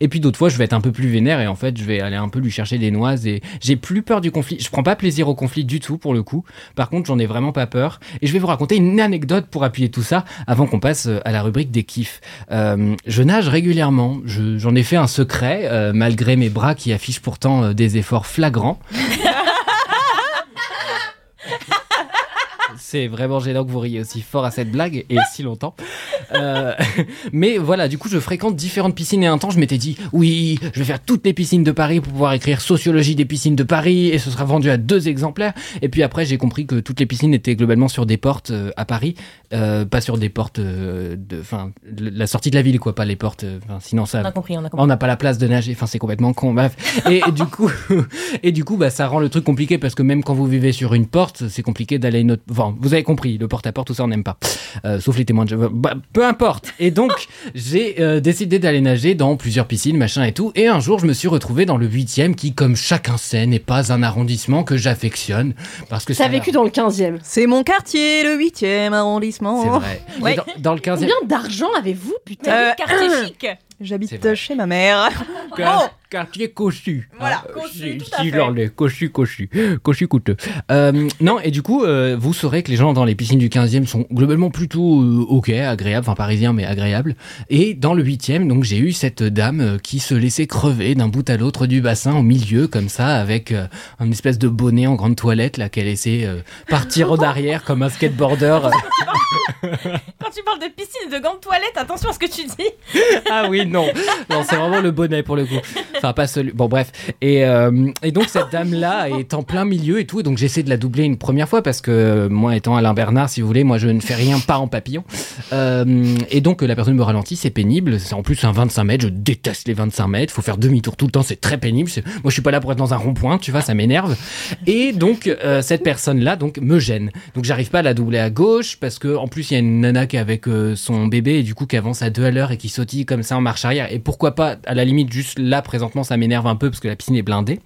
Et puis d'autres fois, je vais être un peu plus vénère et en fait, je vais aller un peu lui chercher des noises et j'ai plus peur du conflit. Je prends pas plaisir au conflit du tout pour le coup. Par contre, j'en ai vraiment pas peur. Et je vais vous raconter une anecdote pour appuyer tout ça avant qu'on passe euh, à la rubrique des kiffs. Euh, je nage régulièrement. Je- J'en ai fait un secret euh, malgré mes bras qui affichent pourtant euh, des efforts flagrants. C'est vraiment gênant que vous riez aussi fort à cette blague et si longtemps. Euh, mais voilà, du coup, je fréquente différentes piscines et un temps, je m'étais dit, oui, je vais faire toutes les piscines de Paris pour pouvoir écrire sociologie des piscines de Paris et ce sera vendu à deux exemplaires. Et puis après, j'ai compris que toutes les piscines étaient globalement sur des portes euh, à Paris, euh, pas sur des portes de, enfin, la sortie de la ville, quoi, pas les portes. sinon ça, On a compris, on a compris. on n'a pas la place de nager, enfin c'est complètement con. Bref. Et, et du coup, et du coup, bah ça rend le truc compliqué parce que même quand vous vivez sur une porte, c'est compliqué d'aller à une autre. Enfin, vous avez compris, le porte à porte, tout ça on n'aime pas. Euh, sauf les témoins de. Bah, peu importe. Et donc j'ai euh, décidé d'aller nager dans plusieurs piscines, machin et tout. Et un jour, je me suis retrouvé dans le huitième, qui, comme chacun sait, n'est pas un arrondissement que j'affectionne parce que ça T'as vécu dans le 15e. C'est mon quartier, le 8e arrondissement. C'est vrai. Ouais. Dans, dans le 15e. Combien d'argent avez-vous, putain Euh, quartier chic? C'est J'habite chez ma mère. Quar- Quartier cochu. Voilà, Ah, cochu, si- tout à si, fait. genre les cochu, cochu, cochu coûteux. Euh, non, et du coup, euh, vous saurez que les gens dans les piscines du 15e sont globalement plutôt euh, ok, agréables, enfin parisiens, mais agréables. Et dans le 8e, donc j'ai eu cette dame euh, qui se laissait crever d'un bout à l'autre du bassin, au milieu, comme ça, avec euh, un espèce de bonnet en grande toilette, là, qu'elle laissait euh, partir en arrière comme un skateboarder. Quand tu parles de piscine et de gants de toilette, attention à ce que tu dis. Ah oui, non. Non, c'est vraiment le bonnet pour le coup. Enfin, pas celui. Bon, bref. Et, euh, et donc, cette dame-là est en plein milieu et tout. Et donc, j'essaie de la doubler une première fois parce que moi, étant Alain Bernard, si vous voulez, moi, je ne fais rien pas en papillon. Euh, et donc, la personne me ralentit, c'est pénible. C'est en plus un 25 mètres. Je déteste les 25 mètres. Faut faire demi-tour tout le temps. C'est très pénible. Moi, je suis pas là pour être dans un rond-point, tu vois, ça m'énerve. Et donc, euh, cette personne-là, donc, me gêne. Donc, j'arrive pas à la doubler à gauche parce que, en plus, il y a une nana qui est avec son bébé et du coup, qui avance à deux à l'heure et qui sautille comme ça en marche arrière. Et pourquoi pas, à la limite, juste là, présentement, ça m'énerve un peu parce que la piscine est blindée.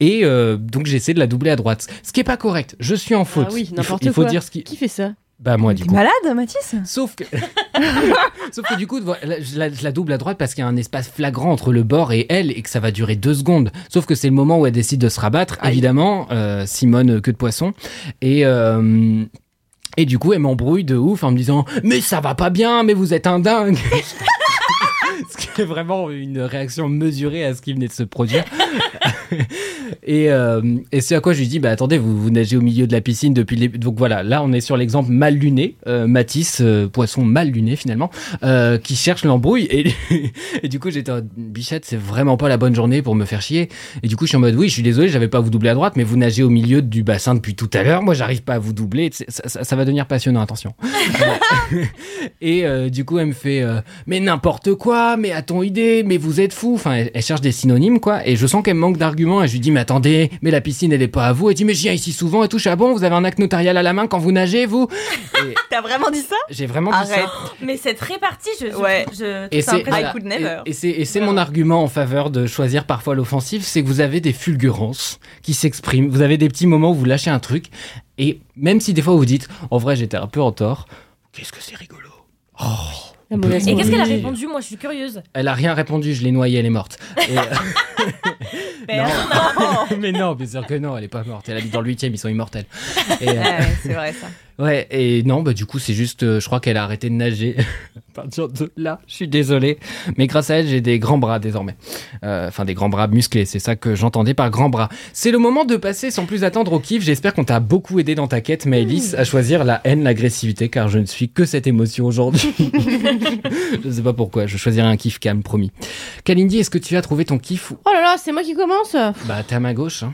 Et euh, donc, j'essaie de la doubler à droite. Ce qui est pas correct. Je suis en faute. Ah oui, il faut, il dire ce qui. Qui fait ça? Bah moi du coup. malade, Mathis? Sauf que, sauf que du coup, je la, je la double à droite parce qu'il y a un espace flagrant entre le bord et elle et que ça va durer deux secondes. Sauf que c'est le moment où elle décide de se rabattre, évidemment, euh, Simone euh, queue de poisson. Et, euh, et du coup, elle m'embrouille de ouf en me disant Mais ça va pas bien, mais vous êtes un dingue Ce qui est vraiment une réaction mesurée à ce qui venait de se produire. et euh, et c'est à quoi je lui dis Bah attendez, vous, vous nagez au milieu de la piscine depuis. Donc voilà, là on est sur l'exemple mal luné, euh, Matisse, euh, poisson mal luné finalement, euh, qui cherche l'embrouille. Et, et du coup j'étais en bichette, c'est vraiment pas la bonne journée pour me faire chier. Et du coup je suis en mode Oui, je suis désolé, j'avais pas à vous doubler à droite, mais vous nagez au milieu du bassin depuis tout à l'heure. Moi j'arrive pas à vous doubler. Ça, ça- ça va devenir passionnant, attention. Et euh, du coup elle me fait Mais n'importe quoi, mais à ton idée, mais vous êtes fou. Enfin, elle, elle cherche des synonymes quoi. Et je sens qu'elle me manque d'arguments. Et je lui dis Mais attendez, mais la piscine elle est pas à vous. Elle dit Mais je viens ici souvent et tout. Ah bon, vous avez un acte notarial à la main quand vous nagez, vous T'as vraiment dit ça? J'ai vraiment dit Arrête. ça. Mais cette répartie, je. je- Ouais. je- c'est et c'est et c'est mon argument en faveur de choisir parfois l'offensive, c'est que vous avez des fulgurances qui s'expriment. Vous avez des petits moments où vous lâchez un truc et même si des fois vous dites en vrai j'étais un peu en tort, qu'est-ce que c'est rigolo? Oh. La mauvaise Et qu'est-ce qu'elle a répondu Moi, je suis curieuse. Elle a rien répondu, je l'ai noyée, elle est morte. Et, euh, non. mais non, bien sûr que non, elle est pas morte. Elle habite dans le 8 ils sont immortels. Et, euh, Ouais, c'est vrai ça. Ouais, et non, bah du coup, c'est juste, euh, je crois qu'elle a arrêté de nager. à partir de là, je suis désolé. Mais grâce à elle, j'ai des grands bras désormais. Euh, Enfin, des grands bras musclés, c'est ça que j'entendais par grands bras. C'est le moment de passer sans plus attendre au kiff. J'espère qu'on t'a beaucoup aidé dans ta quête, Maëlys, à choisir la haine, l'agressivité, car je ne suis que cette émotion aujourd'hui. je ne sais pas pourquoi, je choisirai un kiff calme, promis. Kalindi, est-ce que tu as trouvé ton kiff ou- Oh là là, c'est moi qui commence. Bah, t'es à ma gauche. Hein.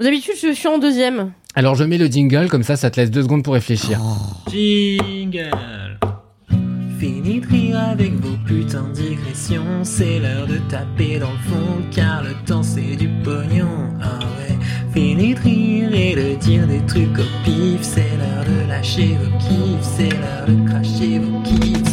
D'habitude, je suis en deuxième. Alors, je mets le jingle, comme ça, ça te laisse deux secondes pour réfléchir. Jingle. Fini de rire avec vos putains de digressions. C'est l'heure de taper dans le fond Car le temps c'est du pognon. Ah ouais. Fini de rire et de dire des trucs au pif. C'est l'heure de lâcher vos kiffs. C'est l'heure de cracher vos kiffs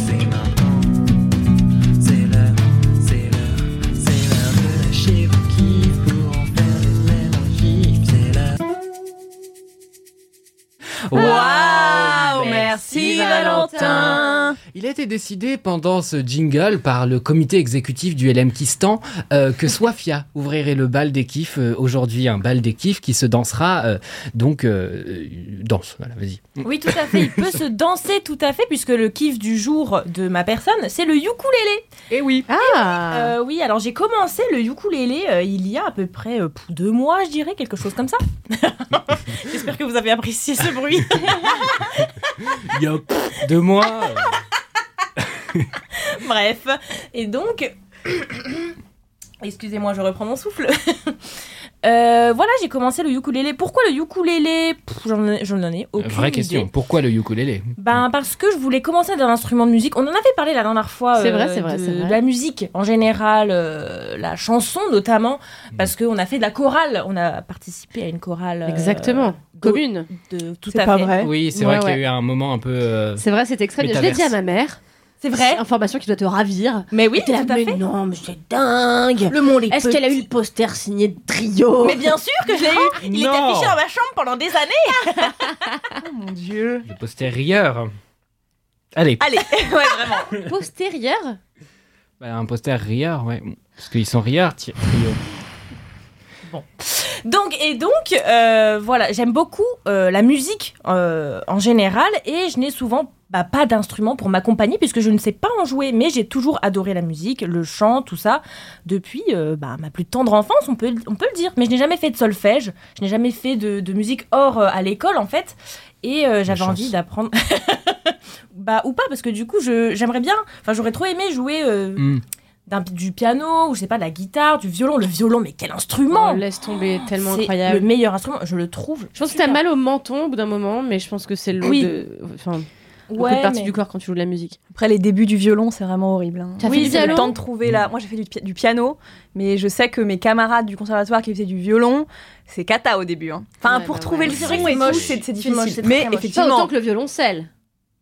Waouh, merci Valentin. Il a été décidé pendant ce jingle par le comité exécutif du LMKistan euh, que Swafia ouvrirait le bal des kiffs euh, aujourd'hui, un bal des kiffs qui se dansera euh, donc euh, danse. Voilà, vas-y. Oui, tout à fait. Il peut se danser tout à fait, puisque le kiff du jour de ma personne, c'est le ukulélé. Et oui. Ah Euh, oui, alors j'ai commencé le ukulélé euh, il y a à peu près euh, deux mois, je dirais, quelque chose comme ça. J'espère que vous avez apprécié ce bruit. De moi. euh, Bref. Et donc. Excusez-moi, je reprends mon souffle. Euh, voilà, j'ai commencé le ukulélé. Pourquoi le ukulélé? J'en ai- j'en ai aucune vraie idée. question. Pourquoi le ukulélé? Ben parce que je voulais commencer d'un instrument de musique. On en avait parlé la dernière fois. C'est euh, vrai, c'est vrai, de, c'est vrai. de la musique en général, euh, la chanson notamment, parce qu'on a fait de la chorale. On a participé à une chorale. euh, Exactement. Commune. De, tout C'est à pas fait. vrai. Oui, c'est Ouais, vrai qu'il y a eu un moment un peu. euh, C'est vrai, c'est extrait. Je l'ai dit à ma mère. C'est vrai. Information qui doit te ravir. Mais oui, t'es là, tout à mais fait. non, mais c'est dingue. Le monde est Est-ce qu'elle a eu le poster signé de trio? Mais bien sûr que je l'ai eu. Il était Non. affiché dans ma chambre pendant des années. Oh mon dieu. Le poster rieur. Allez, Allez, ouais, vraiment. Postérieur? Bah, un poster rieur, ouais. Parce qu'ils sont rieurs, ti- trio. Donc et donc euh, voilà, j'aime beaucoup euh, la musique euh, en général et je n'ai souvent bah, pas d'instrument pour m'accompagner puisque je ne sais pas en jouer, mais j'ai toujours adoré la musique, le chant, tout ça depuis euh, bah, ma plus tendre enfance, on peut on peut le dire. Mais je n'ai jamais fait de solfège, je n'ai jamais fait de, de musique hors euh, à l'école en fait et euh, j'avais envie d'apprendre. bah ou pas parce que du coup je j'aimerais bien, enfin j'aurais trop aimé jouer. Hmm. Du piano, ou je sais pas, de la guitare, du violon. Le violon, mais quel instrument Oh, Laisse tomber, tellement c'est incroyable. le meilleur instrument, je le trouve. Je pense que t'as mal au menton au bout d'un moment, mais je pense que c'est le Oui. de... Enfin, Ouais, de parties mais- du corps quand tu joues de la musique. Après les débuts du violon, c'est vraiment horrible. hein. T'as Oui, le temps de trouver la. Moi, j'ai fait du, pi- du piano, mais je sais que mes camarades du conservatoire qui faisaient du violon, c'est cata au début. hein. Enfin, Ouais, pour bah trouver ouais. le son et c'est tout, moche. c'est moche, difficile. mais moche. Pas effectivement, autant que le violoncelle.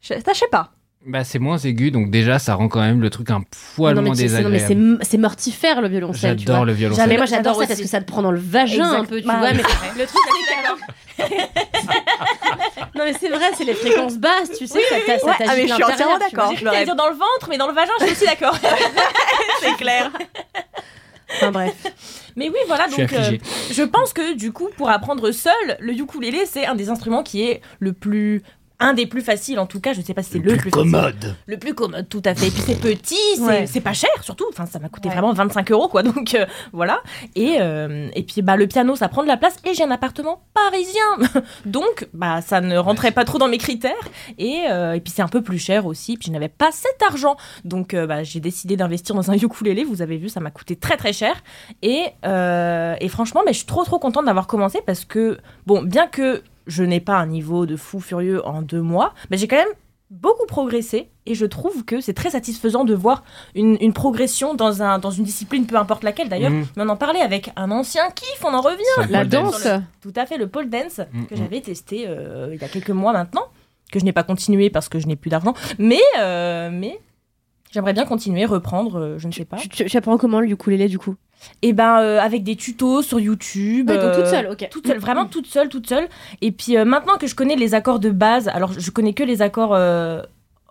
je, ça, je sais pas. Bah, c'est moins aigu, donc déjà, ça rend quand même le truc un poil non, mais moins sais, non, mais c'est désagréable. c'est mortifère le violoncelle. J'adore le Mais violoncelle. moi j'adore ça parce que ça te prend dans le vagin un peu, tu Bah, vois. Mais c'est le truc c'est non mais c'est vrai, c'est les fréquences basses, tu sais, ça t'a- ça Ouais, t'agite ah, mais je suis entièrement d'accord. Je rêve. dire dans le ventre, mais dans le vagin, je suis aussi d'accord. C'est clair. Enfin bref. Mais oui, voilà, Je donc euh, affligé. je pense que du coup, pour apprendre seul, le ukulélé, c'est un des instruments qui est le plus. Un des plus faciles, en tout cas, je sais pas si c'est le, plus, facile. Le plus commode, tout à fait. Et puis c'est petit, c'est Ouais. pas cher surtout. Enfin, ça m'a coûté Ouais. vraiment 25 euros, quoi. Donc euh, voilà. Et, euh, et puis bah, le piano, ça prend de la place. Et j'ai un appartement parisien. Donc bah, ça ne rentrait pas trop dans mes critères. Et, euh, et puis c'est un peu plus cher aussi. Puis je n'avais pas cet argent. Donc euh, bah, j'ai décidé d'investir dans un ukulélé. Vous avez vu, ça m'a coûté très très cher. Et, euh, et franchement, mais je suis trop trop contente d'avoir commencé parce que, bon, bien que je n'ai pas un niveau de fou furieux en deux mois, mais j'ai quand même beaucoup progressé et je trouve que c'est très satisfaisant de voir une, une progression dans, un, dans une discipline, peu importe laquelle d'ailleurs. Mhm. Mais on en parlait avec un ancien kiff, on en revient. La danse. Le- Tout à fait, le pole dance Mhm. que j'avais testé euh, il y a quelques mois maintenant, que je n'ai pas continué parce que je n'ai plus d'argent, mais, euh, mais j'aimerais bien continuer, reprendre, euh, je ne sais pas. Tu, tu- tu apprends comment le ukulélé du coup? Et ben euh, avec des tutos sur YouTube. Ouais, donc euh, toute seule, ok. Toute seule, vraiment toute seule, toute seule. Et puis euh, maintenant que je connais les accords de base, alors je connais que les accords euh,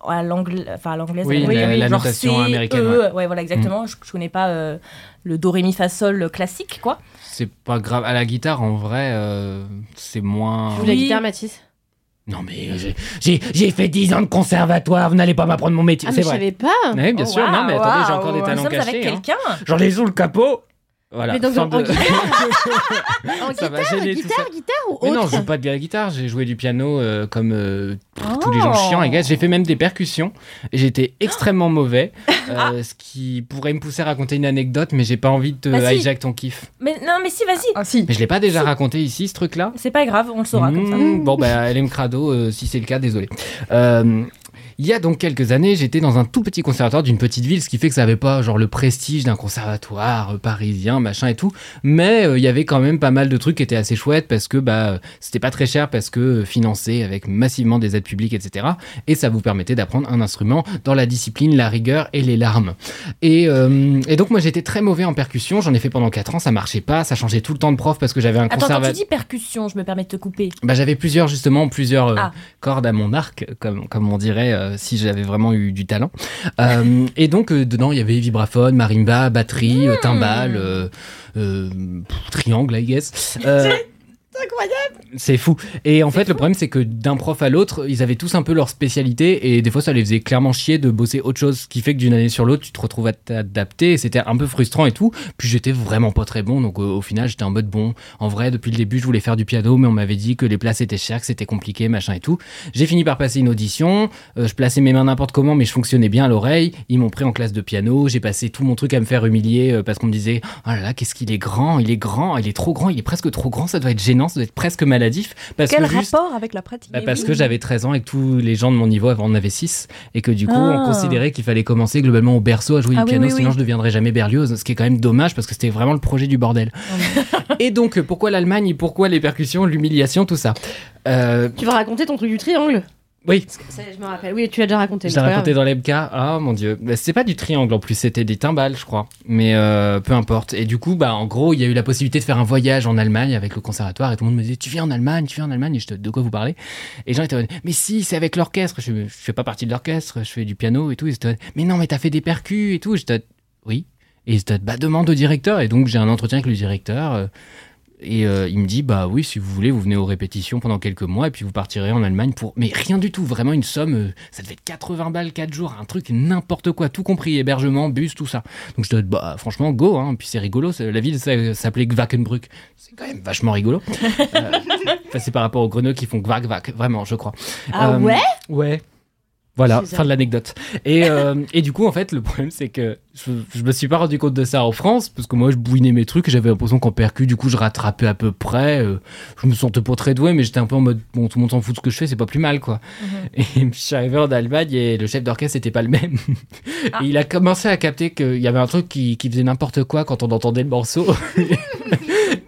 à l'anglais, enfin à l'anglaise, Oui, à la- la genre notation C, américaine, E, ouais. voilà exactement. Je, je connais pas euh, le do ré mi fa sol classique quoi. C'est pas grave. À la guitare, en vrai, euh, c'est moins. Tu joues la Oui. guitare Mathis? Non, mais j'ai- fait 10 ans de conservatoire, vous n'allez pas m'apprendre mon métier, Ah c'est mais je vrai. savais pas Oui, bien Oh, sûr, non, mais attendez, j'ai encore des talents cachés. hein. quelqu'un. J'en ai sous le capot. Voilà. Mais donc fin en de- En Ça va guitare, gêner guitare, guitare ou Mais non, autre je joue pas de la guitare, j'ai joué du piano euh, comme euh, tous les Oh. gens chiants, et gars. J'ai fait même des percussions et j'étais extrêmement mauvais, euh, ce qui pourrait me pousser à raconter une anecdote, mais j'ai pas envie de te Bah si. hijack ton kiff. Mais non, mais si, vas-y. Ah si. Mais je l'ai pas déjà raconté ici, ce truc-là C'est pas grave, on le saura comme ça. Mmh, Bon, bah, LM Crado, euh, si c'est le cas, désolé. Il y a donc quelques années, j'étais dans un tout petit conservatoire d'une petite ville, ce qui fait que ça avait pas genre le prestige d'un conservatoire euh, parisien, machin et tout. Mais euh, il y avait quand même pas mal de trucs qui étaient assez chouettes parce que bah c'était pas très cher parce que euh, financé avec massivement des aides publiques, etc. Et ça vous permettait d'apprendre un instrument dans la discipline, la rigueur et les larmes. Et, euh, et donc moi j'étais très mauvais en percussion, j'en ai fait pendant 4 ans, ça marchait pas, ça changeait tout le temps de prof parce que j'avais un Attends, quand conservatoire. tu dis percussion, je me permets de te couper. Bah, j'avais plusieurs justement plusieurs Ah. cordes à mon arc comme comme on dirait si j'avais vraiment eu du talent. Euh, et donc euh, dedans il y avait vibraphone marimba batterie euh, timbale euh, euh, pff, triangle I guess Euh, c'est fou. Et en fait, le problème, c'est que d'un prof à l'autre, ils avaient tous un peu leur spécialité et des fois, ça les faisait clairement chier de bosser autre chose, ce qui fait que d'une année sur l'autre, tu te retrouves à t'adapter et c'était un peu frustrant et tout. Puis j'étais vraiment pas très bon, donc au final, j'étais en mode bon. En vrai, depuis le début, je voulais faire du piano, mais on m'avait dit que les places étaient chères, que c'était compliqué, machin et tout. J'ai fini par passer une audition. euh, je plaçais mes mains n'importe comment, mais je fonctionnais bien à l'oreille. Ils m'ont pris en classe de piano. J'ai passé tout mon truc à me faire humilier euh, parce qu'on me disait Oh là là, qu'est-ce qu'il est grand, il est grand, il est trop grand, il est presque trop grand, ça doit être gênant, ça doit être presque maladif. Parce Quel que juste- rapport avec la pratique bah, parce que j'avais 13 ans et que tous les gens de mon niveau avant en avaient 6 et que du coup Ah. on considérait qu'il fallait commencer globalement au berceau à jouer Ah du oui, piano oui, sinon oui. je deviendrais jamais Berlioz ce qui est quand même dommage parce que c'était vraiment le projet du bordel. et donc pourquoi l'Allemagne et pourquoi les percussions, l'humiliation, tout ça? Euh, Tu vas raconter ton truc du triangle Oui, Ça, Je me rappelle. Oui, tu l'as déjà raconté. je l'ai c'est raconté dans l'MK. Ah mon dieu, c'était pas du triangle en plus, c'était des timbales je crois. Mais euh, peu importe. Et du coup, bah en gros, il y a eu la possibilité de faire un voyage en Allemagne avec le conservatoire et tout le monde me disait tu viens en Allemagne, tu viens en Allemagne? Et je te de quoi vous parlez? Et les gens étaient mais si, c'est avec l'orchestre. Je, je fais pas partie de l'orchestre, je fais du piano et tout. Ils étaient en mode, mais non, mais t'as fait des percus et tout. J'étais en mode, oui. Et ils mode, bah demande au directeur. Et donc j'ai un entretien avec le directeur. euh, et euh, il me dit, bah oui, si vous voulez, vous venez aux répétitions pendant quelques mois et puis vous partirez en Allemagne pour. Mais rien du tout, vraiment une somme, euh, ça devait être 80 balles 4 jours, un truc n'importe quoi, tout compris, hébergement, bus, tout ça. Donc je te dis, bah franchement, go, hein. Puis c'est rigolo, la ville s'appelait Gwakenbrück. C'est quand même vachement rigolo. Euh, c'est par rapport aux grenouilles qui font Gwak Gwak, vraiment, je crois. Ah Euh, ouais? Ouais. Voilà, fin de l'anecdote. Et, euh, et du coup, en fait, le problème, c'est que je, je me suis pas rendu compte de ça en France, parce que moi, je bouinais mes trucs, j'avais l'impression qu'en percu, du coup, je rattrapais à peu près. euh, je me sentais pas très doué, mais j'étais un peu en mode, bon, tout le monde s'en fout de ce que je fais, c'est pas plus mal, quoi. Et je suis arrivé en Allemagne, et le chef d'orchestre n'était pas le même. Ah. Et il a commencé à capter qu'il y avait un truc qui, qui faisait n'importe quoi quand on entendait le morceau.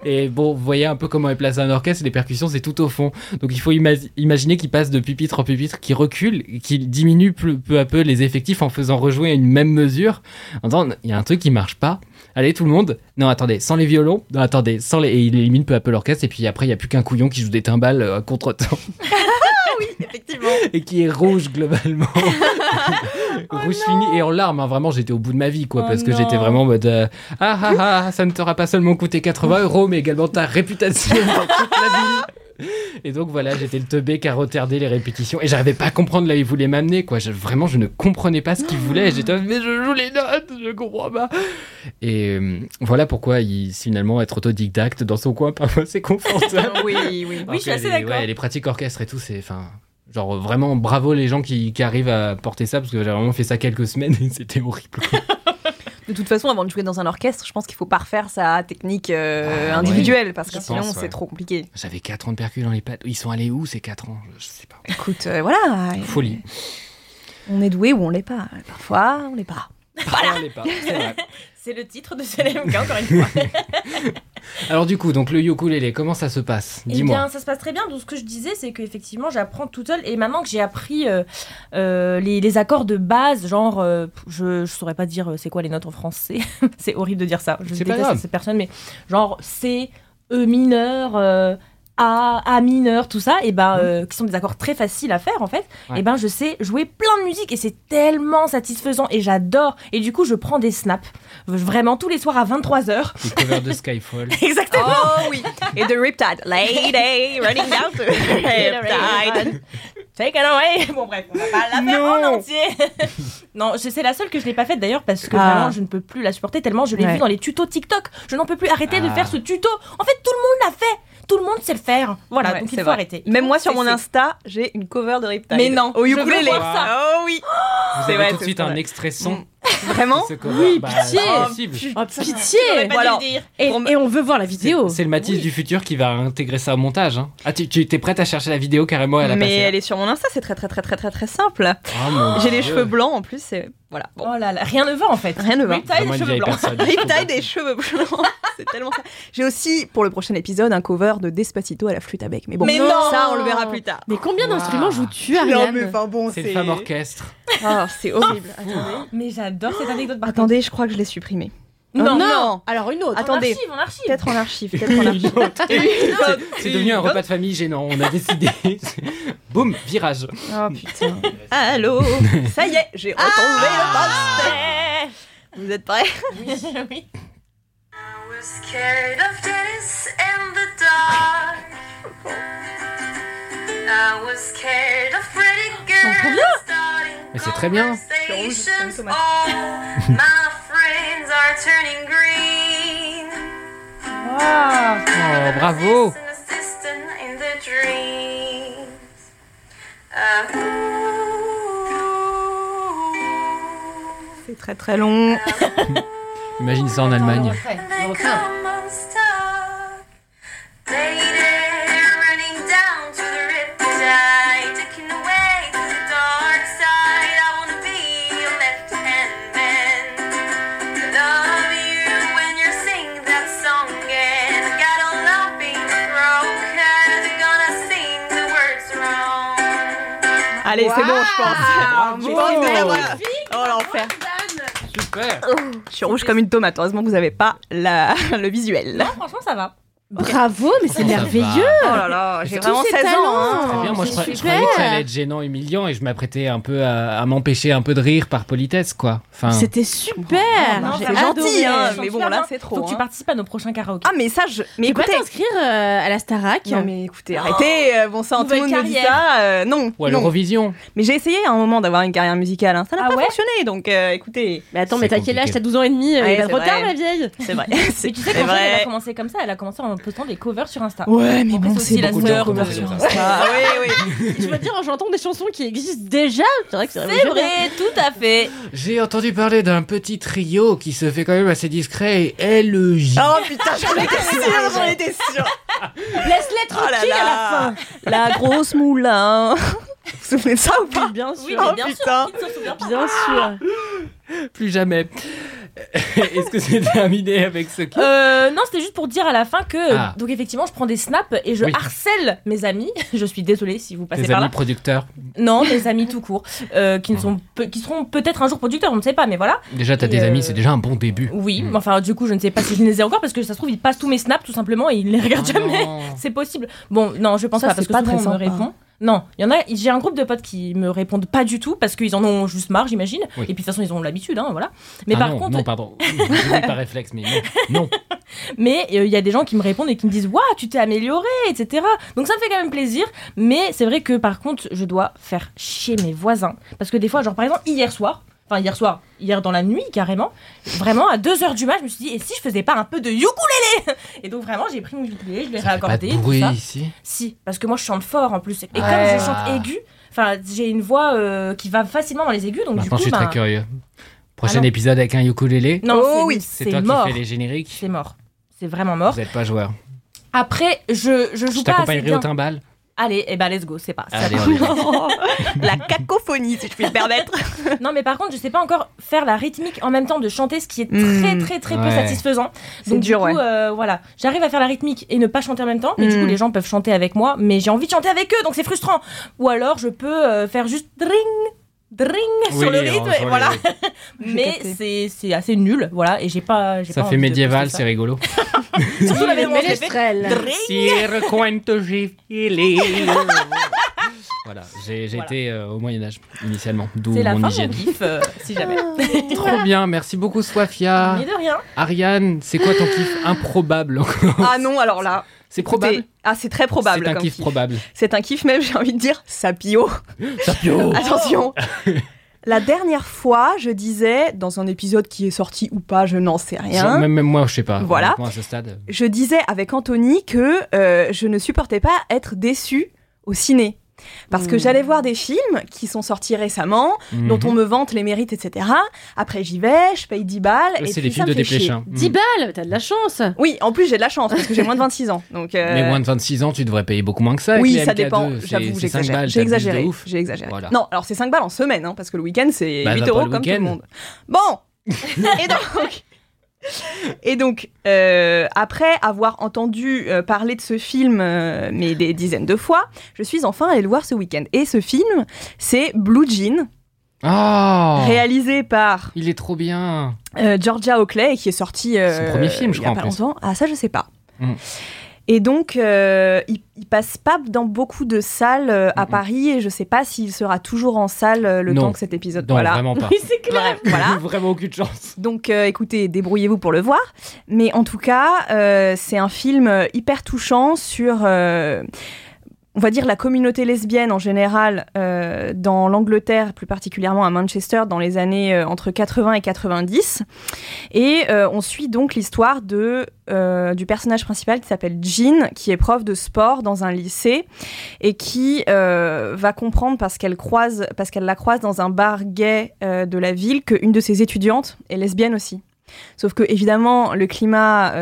Et bon, vous voyez un peu comment est placé un orchestre, les percussions, c'est tout au fond. Donc il faut ima- imaginer qu'il passe de pupitre en pupitre, qu'il recule, qu'il diminue peu, à peu les effectifs en faisant rejouer une même mesure. En il y a un truc qui marche pas. Allez, tout le monde. Non, attendez, sans les violons. Non, attendez, sans les. Et il élimine peu à peu l'orchestre. Et puis après, il n'y a plus qu'un couillon qui joue des timbales euh, à contre-temps. Effectivement. et qui est rouge globalement. rouge fini et en larmes. hein. Vraiment, j'étais au bout de ma vie, quoi, Oh parce que j'étais vraiment en mode euh, ah ah ah, ça ne t'aura pas seulement coûté 80 euros, mais également ta réputation dans toute la ville. Et donc voilà, j'étais le teubé qui a retardé les répétitions et j'arrivais pas à comprendre là où il voulait m'amener quoi. Je- vraiment, je ne comprenais pas ce qu'il voulait. J'étais mais je joue les notes, je comprends pas. Et euh, voilà pourquoi il finalement être autodidacte dans son coin parfois c'est confortable. oui, oui. Oui, Alors je suis assez les- d'accord. ouais, les pratiques orchestre et tout, c'est. Enfin, genre vraiment bravo les gens qui, qui arrivent à porter ça, parce que j'ai vraiment fait ça quelques semaines et c'était horrible. De toute façon, avant de jouer dans un orchestre, je pense qu'il faut pas refaire sa technique euh, Ah, ouais. individuelle parce que Je sinon ouais. c'est trop compliqué. J'avais 4 ans de percus dans les pattes. Ils sont allés où ces 4 ans? Je, sais pas. Écoute, euh, voilà. Folie. On est doué ou on l'est pas. Parfois, on l'est pas. Voilà. pas, c'est vrai. C'est le titre de ce LMK, encore une fois. Alors du coup, donc le ukulélé, comment ça se passe? Eh Dis-moi. bien, ça se passe très bien. Donc, ce que je disais, c'est qu'effectivement, j'apprends toute seule. Et maintenant que j'ai appris euh, euh, les, les accords de base, genre, euh, je ne saurais pas dire c'est quoi les notes en français. c'est horrible de dire ça. Je déteste grave. ces personnes, mais genre C, E mineur, A, A mineur, tout ça, et ben, euh, qui sont des accords très faciles à faire en fait. Ouais. Et ben, je sais jouer plein de musique et c'est tellement satisfaisant et j'adore. Et du coup, je prends des snaps vraiment tous les soirs à 23h. Les covers de Skyfall. Exactement. Oh oui. Et de Riptide. Lady running down to Riptide. Take it away Bon bref, on va pas la faire Non. en entier Non, je- c'est la seule que je n'ai pas faite d'ailleurs parce que Ah. vraiment je ne peux plus la supporter tellement je l'ai Ouais. vue dans les tutos TikTok. Je n'en peux plus arrêter de Ah. faire ce tuto. En fait, tout le monde l'a fait Tout le monde sait le faire. Voilà, Ouais, donc il faut vrai. arrêter. Même moi sur mon. Insta, j'ai une cover de Riptide. Mais non, au je veux ukulélé. voir ça. Oh oui. Vous C'est avez vrai, tout de c'est suite un extrait son. Vraiment cover. Bah, pitié. possible. Oh, pitié Voilà. dire. et, on veut voir la vidéo. c'est le Mathis du futur qui va intégrer ça au montage. hein. Ah, tu, tu étais prête à chercher la vidéo carrément à la Mais passer elle est sur mon Insta, c'est très très très très très très simple. Oh, J'ai les cheveux blancs en plus, c'est voilà. Bon. Oh là là, rien ne va en fait. Rien ne va. Riptide et une cheveux blancs. Riptide et cheveux blancs, c'est tellement ça. J'ai aussi pour le prochain épisode un cover de Despacito à la flûte à bec. Mais bon, Mais non ça on le verra plus tard. Mais combien d'instruments joues-tu, Ariane enfin bon, C'est le femme orchestre. Oh, c'est horrible. Attendez. Mais j'adore cette anecdote par Attendez, je crois que je l'ai supprimé. Non, non. Alors une autre. Attendez. En archive, en archive. Peut-être en archive, peut-être en archive. C'est- devenu un repas de famille gênant. On a décidé. Boum, virage. Oh putain. Allô Ça y est, j'ai retrouvé le poste. Vous êtes prêts? Oui, oui. I was scared of Dennis the dark. I was scared of pretty girls Mais c'est très bien. Oh, my friends are turning green. Oh, bravo. An assistant in the dreams. Uh. C'est très très long. Imagine ça en Allemagne. Allez, c'est bon, je pense. Bravo. Je pense que ça va. Oh l'enfer. Super. Je suis rouge comme une tomate. Heureusement que vous avez pas la... le visuel. Non, franchement, ça va. Bravo, mais c'est Ça merveilleux. Oh là là, j'ai vraiment ces 16 ans. talents. hein. Très bien, moi je, je super. croyais que ça allait être gênant, humiliant et je m'apprêtais un peu à, à m'empêcher un peu de rire par politesse quoi. Enfin, C'était super. non, J'ai gentil, hein, mais bon, là, c'est trop. Faut que tu hein. participes à nos prochains karaokés. Ah, mais ça, je. Mais Tu peux écoutez. t'inscrire euh, à la Starac. Non, mais écoutez, arrêtez. euh, Bon sang, tout le monde dit ça. euh, non. ou à l'Eurovision. Mais j'ai essayé à un moment d'avoir une carrière musicale. hein. Ça n'a Ah pas ouais fonctionné. Donc, euh, écoutez, Mais attends, mais t'as quel âge? T'as 12 ans et demi. Il c'est retard, vrai. ma vieille. c'est vrai. Mais tu sais fait, elle a commencé comme ça, elle a commencé en postant des covers sur Insta. Ouais, mais En bon, aussi, c'est la sœur de sur Insta. Ah, oui, oui. Je veux dire, en chantant des chansons qui existent déjà. C'est vrai que c'est vrai, tout à fait. J'ai entendu parler d'un petit trio qui se fait quand même assez discret, LJ. Oh putain, j'en étais sûre, j'en étais sûre. Laisse-les Oh là tranquilles à la fin. La grosse moulin. Vous vous souvenez de ça ou pas Bien Oui, sûr. Oh, mais bien putain. sûr. qui pas Bien sûr. Plus jamais. Est-ce que c'est terminé avec ce kiff Euh, non, c'était juste pour dire à la fin que Ah. donc effectivement, je prends des snaps et je Oui. harcèle mes amis. je suis désolée si vous passez par amis là. producteurs Non, mes amis tout court, euh, qui ne sont peu- qui seront peut-être un jour producteurs, on ne sait pas, mais voilà. Déjà, t'as des euh, amis, c'est déjà un bon début. Oui, Mm. mais enfin du coup, je ne sais pas si je les ai encore parce que ça se trouve ils passent tous mes snaps tout simplement et ils les regardent Oh jamais. C'est possible. Bon, non, je pense Ça, pas parce que pas souvent très on me répond. Non, il y en a. J'ai un groupe de potes qui me répondent pas du tout parce qu'ils en ont juste marre, j'imagine. Oui. Et puis de toute façon, ils ont l'habitude, hein, voilà. Mais Ah par non, contre, Non, pardon. Je dis par réflexe, mais non. Non. mais euh, il y a des gens qui me répondent et qui me disent Waouh, tu t'es amélioré, etc. Donc ça me fait quand même plaisir. Mais c'est vrai que par contre, je dois faire chier mes voisins. Parce que des fois, genre par exemple, hier soir, enfin hier soir, hier dans la nuit carrément, vraiment à 2h du mat, je me suis dit Et si je faisais pas un peu de ukulélé? Et donc vraiment, j'ai pris mon ukulélé, je l'ai fait pas réaccordé. de tout bruit ça. ici? Si, parce que moi je chante fort en plus. Et comme je chante aigu, enfin j'ai une voix euh, qui va facilement dans les aigus, donc Maintenant, du je coup, suis ben, très curieux. Prochain Ah épisode avec un ukulélé. non, Oh c'est- oui, C'est toi mort. qui fais les génériques? C'est mort. C'est vraiment mort. Vous n'êtes pas joueur. Après, je, je joue Je pas assez t'accompagnerai bien. au timbal. Allez, et ben let's go, c'est pas. ça Allez. La cacophonie, si je puis me permettre. Non, mais par contre, je sais pas encore faire la rythmique en même temps de chanter, ce qui est très Mm. très très peu satisfaisant. C'est Donc dur, du coup, ouais. euh, voilà, j'arrive à faire la rythmique et ne pas chanter en même temps, mais du Mm. coup, les gens peuvent chanter avec moi, mais j'ai envie de chanter avec eux, donc c'est frustrant. Ou alors, je peux euh, faire juste dring. Dring sur le rythme, et voilà. Mais c'est c'est assez nul, voilà, et j'ai pas. Ça pas fait médiéval, c'est rigolo. Surtout la maison, je l'ai fait. Ménestrel. Dring. Circuento gifili. Voilà, j'ai j'ai Voilà. été euh, au Moyen-Âge initialement, d'où C'est la mon fin de hygiène. mon kiff, euh, si jamais. Trop bien, merci beaucoup Sofia. Mais de rien. Ariane, c'est quoi ton kiff improbable encore Ah non, alors là. C'est probable Ah, c'est très probable. C'est un comme kiff kiff. probable. C'est un kiff même, j'ai envie de dire, sapio. Sapio Attention. La dernière fois, je disais, dans un épisode qui est sorti ou pas, je n'en sais rien. même, même moi, je sais pas. Voilà. honnêtement, à ce stade. je disais avec Anthony que euh, je ne supportais pas être déçue au ciné. Parce que Mmh. j'allais voir des films qui sont sortis récemment, dont Mhm. on me vante les mérites, etc. Après, j'y vais, je paye 10 balles. et C'est les films de. Desplechin. 10 balles, t'as de la chance. Oui, en plus, j'ai de la chance parce que j'ai moins de 26 ans. Donc, euh, Mais moins de 26 ans, tu devrais payer beaucoup moins que ça. oui, ça MK2. dépend. J'avoue, c'est 5 j'exagère. J'ai exagéré. ouf. J'ai exagéré. Voilà. Non, alors c'est 5 balles en semaine, hein, parce que le week-end, c'est Bah, 8 va euros comme tout le monde. Bon Et donc, et donc euh, après avoir entendu euh, parler de ce film, euh, mais des dizaines de fois, je suis enfin allée le voir ce week-end. Et ce film, c'est Blue Jean, Oh réalisé par Il est trop bien. Georgia Oakley, et qui est sorti Son premier film, je il y a crois, pas longtemps. Ah, ça, je sais pas. Mm. Et donc, euh, il, il passe pas dans beaucoup de salles euh, à. Paris, et je sais pas s'il sera toujours en salle euh, le Non. temps que cet épisode. Non, voilà. vraiment pas. C'est clair. Bref, voilà. vraiment aucune chance. Donc, euh, écoutez, débrouillez-vous pour le voir. Mais en tout cas, euh, c'est un film euh, hyper touchant sur, euh, on va dire, la communauté lesbienne en général euh, dans l'Angleterre, plus particulièrement à Manchester, dans les années euh, entre 80 et 90. Et euh, on suit donc l'histoire du personnage principal qui s'appelle Jean, qui est prof de sport dans un lycée et qui va comprendre parce qu'elle croise, parce qu'elle la croise dans un bar gay de la ville, qu'une de ses étudiantes est lesbienne aussi. Sauf que évidemment, le climat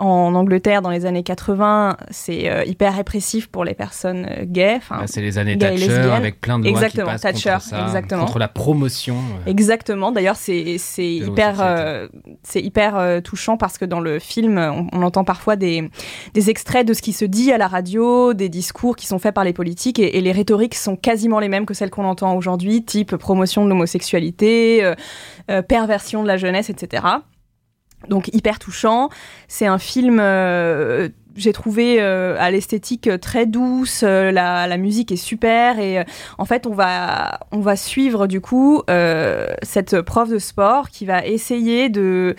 en Angleterre dans les années 80, c'est euh, hyper répressif pour les personnes euh, gays. Bah, c'est les années Thatcher avec plein de lois Exactement, qui passent Thatcher, contre ça, exactement. contre la promotion. euh. Exactement. D'ailleurs, c'est hyper euh, c'est hyper touchant parce que dans le film, on, on entend parfois des des extraits de ce qui se dit à la radio, des discours qui sont faits par les politiques et, et les rhétoriques sont quasiment les mêmes que celles qu'on entend aujourd'hui, type promotion de l'homosexualité, perversion de la jeunesse, etc. Donc hyper touchant. C'est un film. euh, j'ai trouvé euh, à l'esthétique très douce, euh, la, musique est super et euh, en fait on va on va suivre du coup euh, cette prof de sport qui va essayer de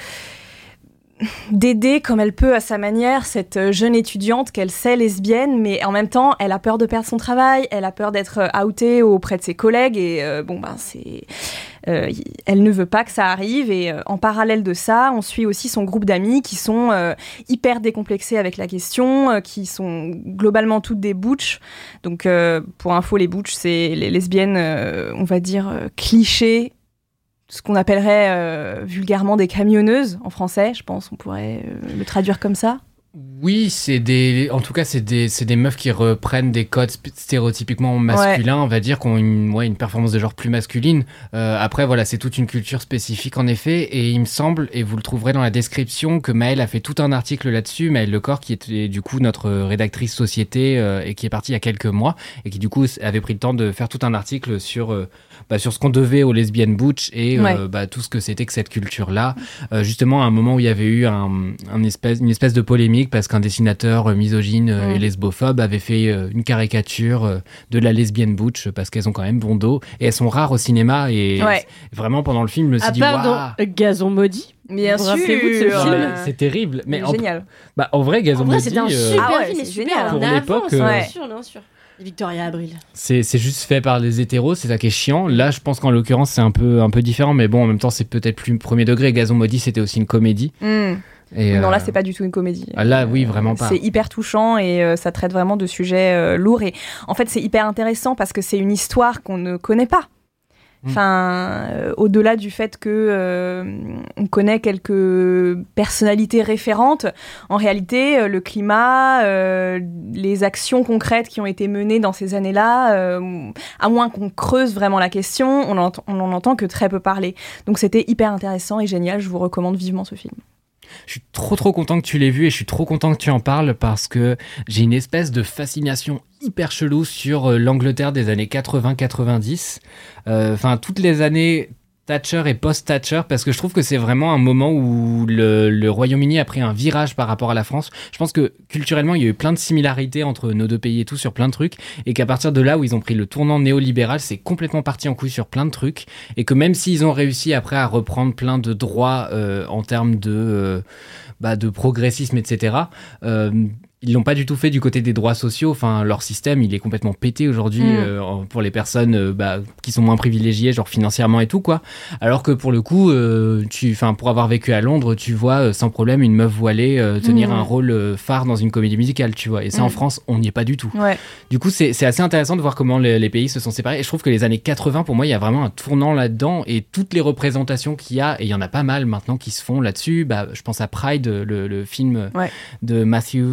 d'aider comme elle peut à sa manière cette jeune étudiante qu'elle sait lesbienne mais en même temps elle a peur de perdre son travail elle a peur d'être outée auprès de ses collègues et euh, bon ben c'est euh, elle ne veut pas que ça arrive et euh, en parallèle de ça on suit aussi son groupe d'amis qui sont euh, hyper décomplexés avec la question qui sont globalement toutes des butch donc pour info les butch c'est les lesbiennes on va dire clichés ce qu'on appellerait vulgairement des camionneuses en français, je pense, on pourrait le traduire comme ça. Oui, c'est des. En tout cas, c'est des, c'est des meufs qui reprennent des codes stéréotypiquement masculins, on va dire, qui ont une, ouais, une performance de genre plus masculine. Euh, après, voilà, c'est toute une culture spécifique en effet. Et il me semble, et vous le trouverez dans la description, que Maëlle a fait tout un article là-dessus. Maëlle Lecor, qui était du coup notre rédactrice société euh, et qui est partie il y a quelques mois, et qui du coup avait pris le temps de faire tout un article sur, euh, bah, sur ce qu'on devait aux lesbiennes butch et euh, Ouais. bah, tout ce que c'était que cette culture-là. Euh, justement, à un moment où il y avait eu un, un espèce, une espèce de polémique parce qu'un dessinateur euh, misogyne Mm. et lesbophobe avait fait une caricature de la lesbienne butch parce qu'elles ont quand même bon dos et elles sont rares au cinéma et Ouais. vraiment pendant le film, je me suis À dit waouh. Gazon maudit. Bien Vous sûr. rappelez-vous de ce Ouais, film euh, c'est terrible, mais en, génial. bah, en vrai, Gazon En vrai, Maudit, c'était un euh, super Ah ouais, film et c'est super Pour l'époque, euh, bien sûr, bien sûr. Victoria Abril. c'est c'est juste fait par les hétéros, c'est ça qui est chiant. Là, je pense qu'en l'occurrence, c'est un peu, un peu différent, mais bon, en même temps, c'est peut-être plus premier degré. Gazon Maudit, c'était aussi une comédie. Hmm. Et, Non, euh, là, c'est pas du tout une comédie. ah, là, oui, vraiment pas. C'est hyper touchant et euh, ça traite vraiment de sujets euh, lourds. Et en fait, c'est hyper intéressant parce que c'est une histoire qu'on ne connaît pas. Mm. Enfin, euh, au-delà du fait que euh, on connaît quelques personnalités référentes, en réalité, euh, le climat, les actions concrètes qui ont été menées dans ces années-là, à moins qu'on creuse vraiment la question, on en, on en entend que très peu parler. Donc, c'était hyper intéressant et génial. Je vous recommande vivement ce film. Je suis trop trop content que tu l'aies vu et je suis trop content que tu en parles parce que j'ai une espèce de fascination hyper chelou sur euh, l'Angleterre des années 80-90. Euh, Enfin, toutes les années Thatcher et post-Thatcher parce que je trouve que c'est vraiment un moment où le, Royaume-Uni a pris un virage par rapport à la France. Je pense que culturellement, il y a eu plein de similarités entre nos deux pays et tout sur plein de trucs et qu'à partir de là où ils ont pris le tournant néolibéral, c'est complètement parti en couille sur plein de trucs et que même s'ils ont réussi après à reprendre plein de droits euh, en termes de, euh, bah, de progressisme, etc., euh, ils l'ont pas du tout fait du côté des droits sociaux. Enfin, leur système, il est complètement pété aujourd'hui Mm. euh, pour les personnes euh, bah, qui sont moins privilégiées, genre financièrement et tout quoi. Alors que pour le coup, euh, tu, enfin, pour avoir vécu à Londres, tu vois sans problème une meuf voilée tenir Mm. un rôle phare dans une comédie musicale, tu vois. Et ça, en Mm. France, on n'y est pas du tout. Ouais. Du coup, c'est assez intéressant de voir comment les, les pays se sont séparés. Et je trouve que les années 80, pour moi, il y a vraiment un tournant là-dedans. Et toutes les représentations qu'il y a, et il y en a pas mal maintenant qui se font là-dessus. Bah, je pense à Pride, le, le film Ouais. de Matthew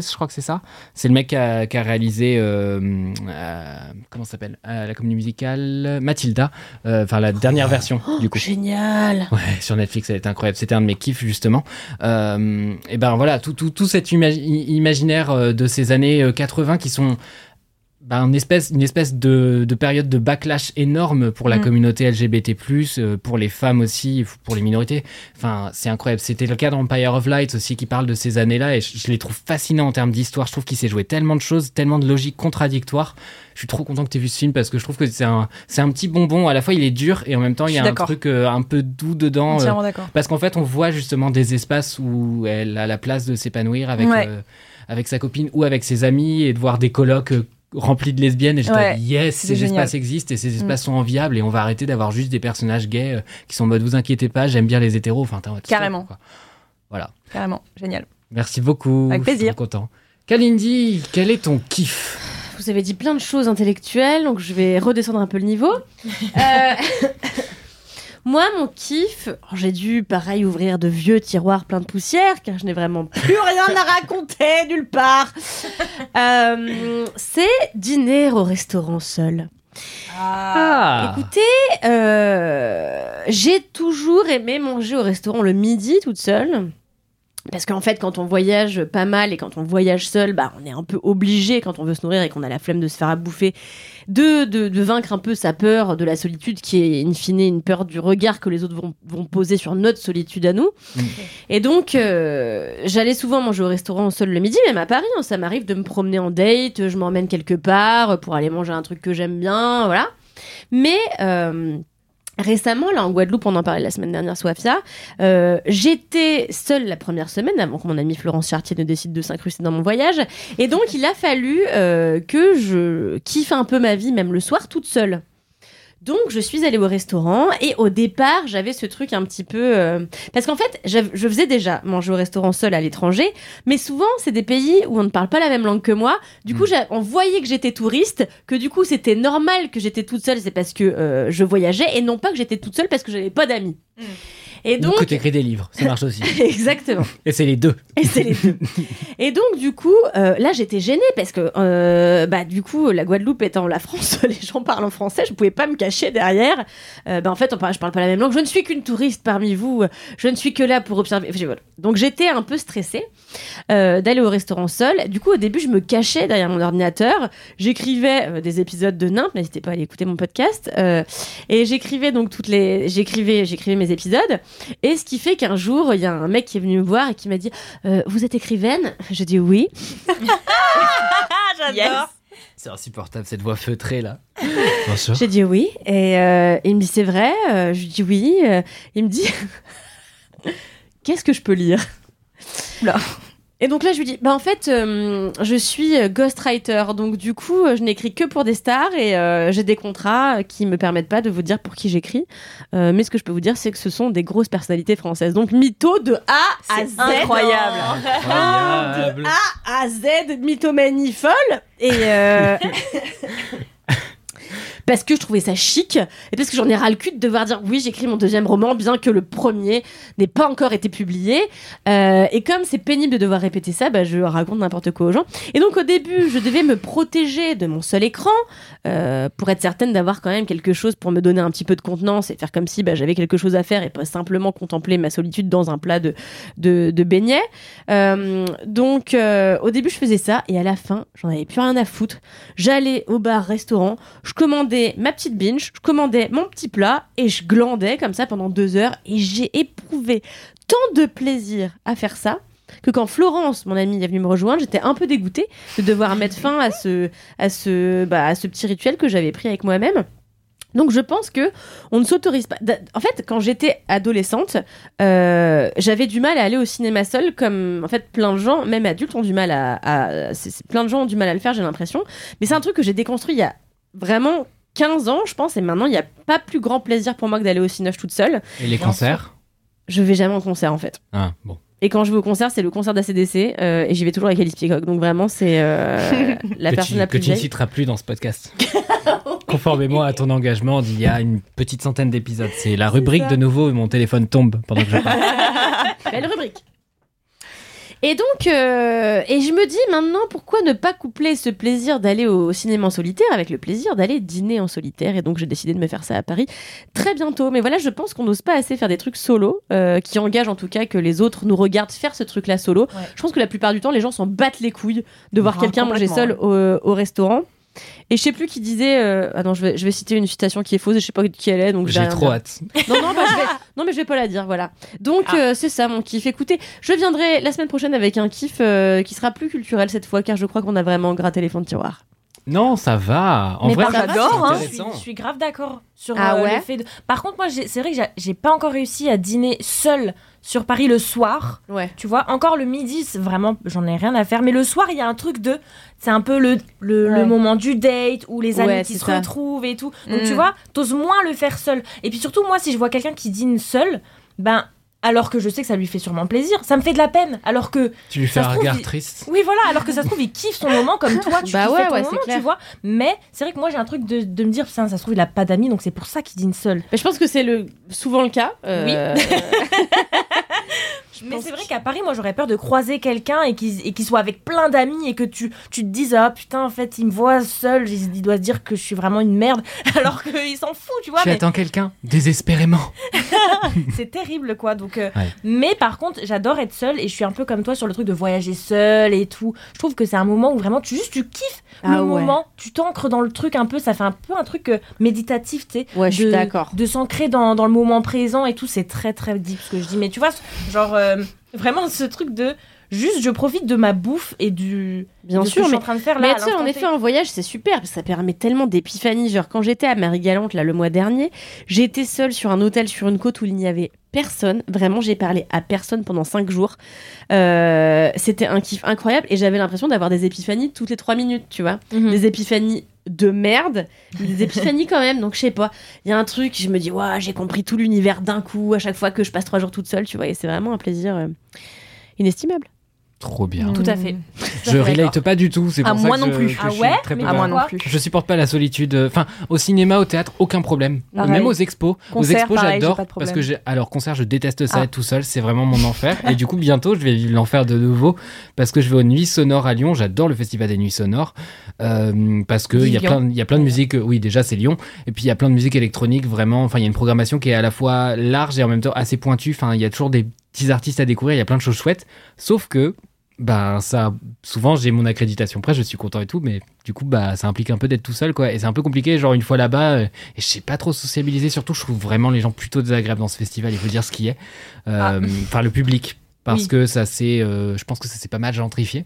Je crois que c'est ça. C'est le mec qui a, qui a réalisé, euh, euh, comment ça s'appelle Euh, La comédie musicale Mathilda. Enfin, la dernière version, du coup. Génial. Ouais, sur Netflix, elle est incroyable. C'était un de mes kiffs, justement. Et ben voilà, tout, tout, tout cet imaginaire de ces années euh, 80 qui sont ben, une espèce, une espèce de, de période de backlash énorme pour la Mm. communauté LGBT+, euh, pour les femmes aussi, pour les minorités. Enfin, c'est incroyable. C'était le cas dans Empire of Light aussi, qui parle de ces années-là, et je, je les trouve fascinants en termes d'histoire. Je trouve qu'il s'est joué tellement de choses, tellement de logiques contradictoires. Je suis trop content que tu aies vu ce film, parce que je trouve que c'est un, c'est un petit bonbon. À la fois, il est dur, et en même temps, il y a un truc euh, un peu doux dedans. euh, parce qu'en fait, on voit justement des espaces où elle a la place de s'épanouir avec, Ouais. euh, avec sa copine ou avec ses amis et de voir des colocs remplis de lesbiennes. Et j'étais Ouais, yes, ces génial. espaces existent et ces espaces Mm. sont enviables et on va arrêter d'avoir juste des personnages gays euh, qui sont en mode vous inquiétez pas, j'aime bien les hétéros. Enfin, Carrément. quoi. Voilà. Carrément, génial. Merci beaucoup. Avec je suis plaisir. trop content. Kalindi, quel est ton kiff? Vous avez dit plein de choses intellectuelles, donc je vais redescendre un peu le niveau. Euh, Moi, mon kiff, alors, j'ai dû, pareil, ouvrir de vieux tiroirs pleins de poussière, car je n'ai vraiment plus rien à raconter nulle part. Euh, c'est dîner au restaurant seul. Ah Écoutez, euh, j'ai toujours aimé manger au restaurant le midi toute seule. Parce qu'en fait, quand on voyage pas mal et quand on voyage seul, bah, on est un peu obligé, quand on veut se nourrir et qu'on a la flemme de se faire à bouffer, de, de, de vaincre un peu sa peur de la solitude, qui est in fine une peur du regard que les autres vont, vont poser sur notre solitude à nous. Mm. Et donc, euh, j'allais souvent manger au restaurant seul le midi, même à Paris. hein, ça m'arrive de me promener en date, je m'emmène quelque part pour aller manger un truc que j'aime bien, voilà. Mais euh, récemment, là en Guadeloupe, on en parlait la semaine dernière, Sofia, euh, j'étais seule la première semaine avant que mon ami Florence Chartier ne décide de s'incruster dans mon voyage. Et donc, il a fallu euh, que je kiffe un peu ma vie, même le soir, toute seule. Donc, je suis allée au restaurant et au départ, j'avais ce truc un petit peu. euh, Parce qu'en fait, je faisais déjà manger au restaurant seul à l'étranger, mais souvent, c'est des pays où on ne parle pas la même langue que moi. Du coup, j'a- on voyait que j'étais touriste, que du coup, c'était normal que j'étais toute seule, c'est parce que euh, je voyageais, et non pas que j'étais toute seule parce que j'avais pas d'amis. Et Donc, que t'écris des livres, ça marche aussi. exactement. Et c'est les deux. Et c'est les deux. Et donc, du coup, euh, là, j'étais gênée parce que, euh, bah, du coup, la Guadeloupe étant la France, les gens parlent en français, je pouvais pas me cacher derrière. Euh, bah, en fait, on parle, je parle pas la même langue. Je ne suis qu'une touriste parmi vous. Je ne suis que là pour observer. Enfin, voilà. Donc, j'étais un peu stressée euh, d'aller au restaurant seule. Du coup, au début, je me cachais derrière mon ordinateur. J'écrivais euh, des épisodes de Nimp. N'hésitez pas à aller écouter mon podcast. Euh, et j'écrivais donc toutes les, j'écrivais, j'écrivais mes épisodes. Et ce qui fait qu'un jour, il y a un mec qui est venu me voir et qui m'a dit euh, Vous êtes écrivaine? Je dis oui. Ah, j'adore. C'est insupportable cette voix feutrée là. J'ai dit oui. Et euh, il me dit C'est vrai Euh, Je lui dis oui. Euh, il me dit Qu'est-ce que je peux lire? Oula. Et donc là, je lui dis, bah en fait, euh, je suis ghostwriter, donc du coup, euh, je n'écris que pour des stars et euh, j'ai des contrats qui me permettent pas de vous dire pour qui j'écris. Euh, mais ce que je peux vous dire, c'est que ce sont des grosses personnalités françaises. Donc mytho de A à Z. incroyable. Incroyable. A à Z, mythomanie folle. Et euh, parce que je trouvais ça chic et parce que j'en ai ras le cul de devoir dire oui, j'écris mon deuxième roman, bien que le premier n'ait pas encore été publié. Euh, et comme c'est pénible de devoir répéter ça, bah, je raconte n'importe quoi aux gens. Et donc au début, je devais me protéger de mon seul écran euh, pour être certaine d'avoir quand même quelque chose pour me donner un petit peu de contenance et faire comme si bah, j'avais quelque chose à faire et pas simplement contempler ma solitude dans un plat de, de, beignets. Euh, donc au début, je faisais ça et à la fin, j'en avais plus rien à foutre. J'allais au bar, restaurant, je commandais ma petite binge, je commandais mon petit plat et je glandais comme ça pendant deux heures et j'ai éprouvé tant de plaisir à faire ça que quand Florence, mon amie, est venue me rejoindre, j'étais un peu dégoûtée de devoir mettre fin à ce, à ce, bah, à ce petit rituel que j'avais pris avec moi-même. Donc je pense que on ne s'autorise pas. En fait, quand j'étais adolescente, euh, j'avais du mal à aller au cinéma seule, comme en fait plein de gens, même adultes, ont du mal à. plein de gens ont du mal à le faire, j'ai l'impression. Mais c'est un truc que j'ai déconstruit il y a vraiment 15 ans, je pense, et maintenant il n'y a pas plus grand plaisir pour moi que d'aller au cinéma toute seule. Et les concerts Je vais jamais en concert en fait. Ah, bon. Et quand je vais au concert, c'est le concert d'ACDC, euh, et j'y vais toujours avec Alice Peacock. Donc vraiment, c'est euh, la que personne tu, la que plus tu ne citeras plus dans ce podcast. Conformément à ton engagement d'il y a une petite centaine d'épisodes. C'est la rubrique de nouveau et mon téléphone tombe pendant que je parle. Belle rubrique. Et donc, euh, et je me dis maintenant, pourquoi ne pas coupler ce plaisir d'aller au cinéma en solitaire avec le plaisir d'aller dîner en solitaire Et donc, j'ai décidé de me faire ça à Paris très bientôt. Mais voilà, je pense qu'on n'ose pas assez faire des trucs solo, euh, qui engagent en tout cas que les autres nous regardent faire ce truc-là solo. Ouais. Je pense que la plupart du temps, les gens s'en battent les couilles de voir Ah, quelqu'un manger seul au, au restaurant. Et je sais plus qui disait. euh, Ah non, je vais, je vais citer une citation qui est fausse et je sais pas qui elle est. Donc J'ai trop dire. hâte. Non, non, bah, je vais... non, mais je vais pas la dire, voilà. Donc, Ah. euh, c'est ça mon kiff. Écoutez, je viendrai la semaine prochaine avec un kiff euh, qui sera plus culturel cette fois, car je crois qu'on a vraiment gratté les fonds de tiroir. Non, ça va. En Mais vrai, j'adore, hein. Je suis, intéressant. je suis grave d'accord sur Ah euh, ouais le fait de. Par contre, moi, j'ai- c'est vrai que j'ai- j'ai pas encore réussi à dîner seule sur Paris le soir. Ouais. Tu vois, encore le midi, c'est vraiment, j'en ai rien à faire. Mais le soir, il y a un truc de. C'est un peu le, le, moment du date où les amis Ouais, qui se ça. retrouvent et tout. Donc, Mm. tu vois, t'oses moins le faire seul. Et puis surtout, moi, si je vois quelqu'un qui dîne seul, ben. Alors que je sais que ça lui fait sûrement plaisir, ça me fait de la peine. Alors que Tu lui fais Ça un trouve, regard il- triste. oui, voilà, alors que ça se trouve, il kiffe son moment comme toi, tu Bah ouais, ton ouais, c'est moment, clair. tu vois. Mais c'est vrai que moi, j'ai un truc de, de me dire, putain, ça se trouve, il a pas d'amis, donc c'est pour ça qu'il dîne seul. Mais je pense que c'est le... souvent le cas. euh, Mais c'est vrai qu'à Paris, moi, j'aurais peur de croiser quelqu'un et qu'il et qu'il soit avec plein d'amis et que tu, tu te dises, ah putain, en fait, il me voit seul, il, il doit se dire que je suis vraiment une merde, alors qu'il s'en fout, tu vois. Tu mais attends quelqu'un désespérément. c'est terrible, quoi. Donc, euh, Ouais. Mais par contre, j'adore être seule et je suis un peu comme toi sur le truc de voyager seule et tout. Je trouve que c'est un moment où vraiment tu juste tu kiffes Ah le ouais. moment, tu t'ancres dans le truc un peu, ça fait un peu un truc euh, méditatif, tu sais. Ouais, je suis de- d'accord. De s'ancrer dans, dans le moment présent et tout, c'est très très deep ce que je dis. Mais tu vois, genre euh, vraiment ce truc de juste je profite de ma bouffe et du Bien de ce que sûr, je suis mais en train de faire Mais là. à tu sais, en effet, un voyage, c'est super, parce que ça permet tellement d'épiphanie. Genre, quand j'étais à Marie-Galante, là, le mois dernier, j'étais seule sur un hôtel sur une côte où il n'y avait personne. Vraiment, j'ai parlé à personne pendant cinq jours. Euh, C'était un kiff incroyable et j'avais l'impression d'avoir des épiphanies toutes les trois minutes, tu vois. Mhm. Des épiphanies de merde, mais des épiphanies quand même. Donc, je sais pas, il y a un truc, je me dis, ouais, j'ai compris tout l'univers d'un coup à chaque fois que je passe trois jours toute seule, tu vois, et c'est vraiment un plaisir euh, inestimable. Trop bien. Tout à fait. Je relate pas du tout, c'est Ah, pour ça moi que non je- plus. que Ah je suis ouais très peu Mais Ah, moi non plus. Je supporte pas la solitude. Enfin, au cinéma, au théâtre, aucun problème. Pareil. Même aux expos. aux Concert, expos, pareil, j'ai j'adore. Parce que j'ai. Alors, concert, je déteste ça Ah. être tout seul. C'est vraiment mon enfer. Et du coup, bientôt, je vais vivre l'enfer de nouveau. Parce que je vais aux Nuits Sonores à Lyon. J'adore le festival des Nuits Sonores. Euh, parce qu'il y, a plein- il y a plein de musique. Oui, déjà, c'est Lyon. Et puis, il y a plein de musique électronique. Vraiment. Enfin, il y a une programmation qui est à la fois large et en même temps assez pointue. Enfin, il y a toujours des petits artistes à découvrir. Il y a plein de choses chouettes. Sauf que ben ça souvent j'ai mon accréditation. Presse je suis content et tout mais du coup bah ça implique un peu d'être tout seul quoi. Et c'est un peu compliqué genre une fois là-bas euh, et je sais pas trop sociabiliser. Surtout je trouve vraiment les gens plutôt désagréables dans ce festival il faut dire ce qui est. Euh, enfin le public. Parce Oui. que ça s'est euh, je pense que ça s'est pas mal gentrifié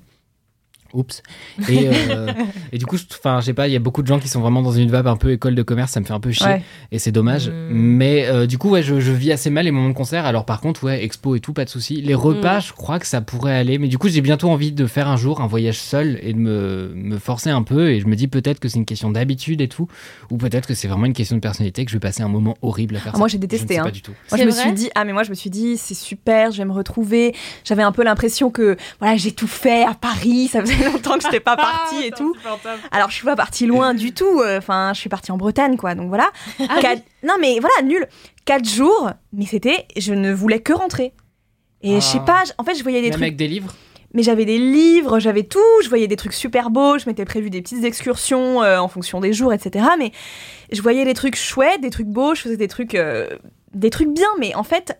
Oups. Et, euh, et du coup, je- enfin, je sais pas, il y a beaucoup de gens qui sont vraiment dans une vibe un peu école de commerce, ça me fait un peu chier. Ouais. Et c'est dommage. Mm. Mais euh, du coup, ouais, je, je vis assez mal les moments de concert. Alors par contre, ouais, expo et tout, pas de souci. Les repas, Mm. je crois que ça pourrait aller. Mais du coup, j'ai bientôt envie de faire un jour un voyage seul et de me, me forcer un peu. Et je me dis peut-être que c'est une question d'habitude et tout. Ou peut-être que c'est vraiment une question de personnalité, que je vais passer un moment horrible à faire Ah, ça. moi, j'ai Je ne détesté, sais hein. pas du tout. Moi, je me suis dit, ah, mais moi, je me suis dit, c'est super, je vais me retrouver. J'avais un peu l'impression que, voilà, j'ai tout fait à Paris, ça faisait longtemps que je n'étais pas partie et tout. Alors, je suis pas partie loin du tout. euh, Enfin, je suis partie en Bretagne, quoi. Donc voilà. Quatre- Non, mais voilà, nul. Quatre jours, mais c'était, je ne voulais que rentrer. Et je sais Ah. pas, en fait, je voyais des Même trucs. avec des livres Mais j'avais des livres, j'avais tout, je voyais des trucs super beaux, je m'étais prévu des petites excursions euh, en fonction des jours, etc. Mais je voyais des trucs chouettes, des trucs beaux, je faisais des trucs, euh, des trucs bien. Mais en fait,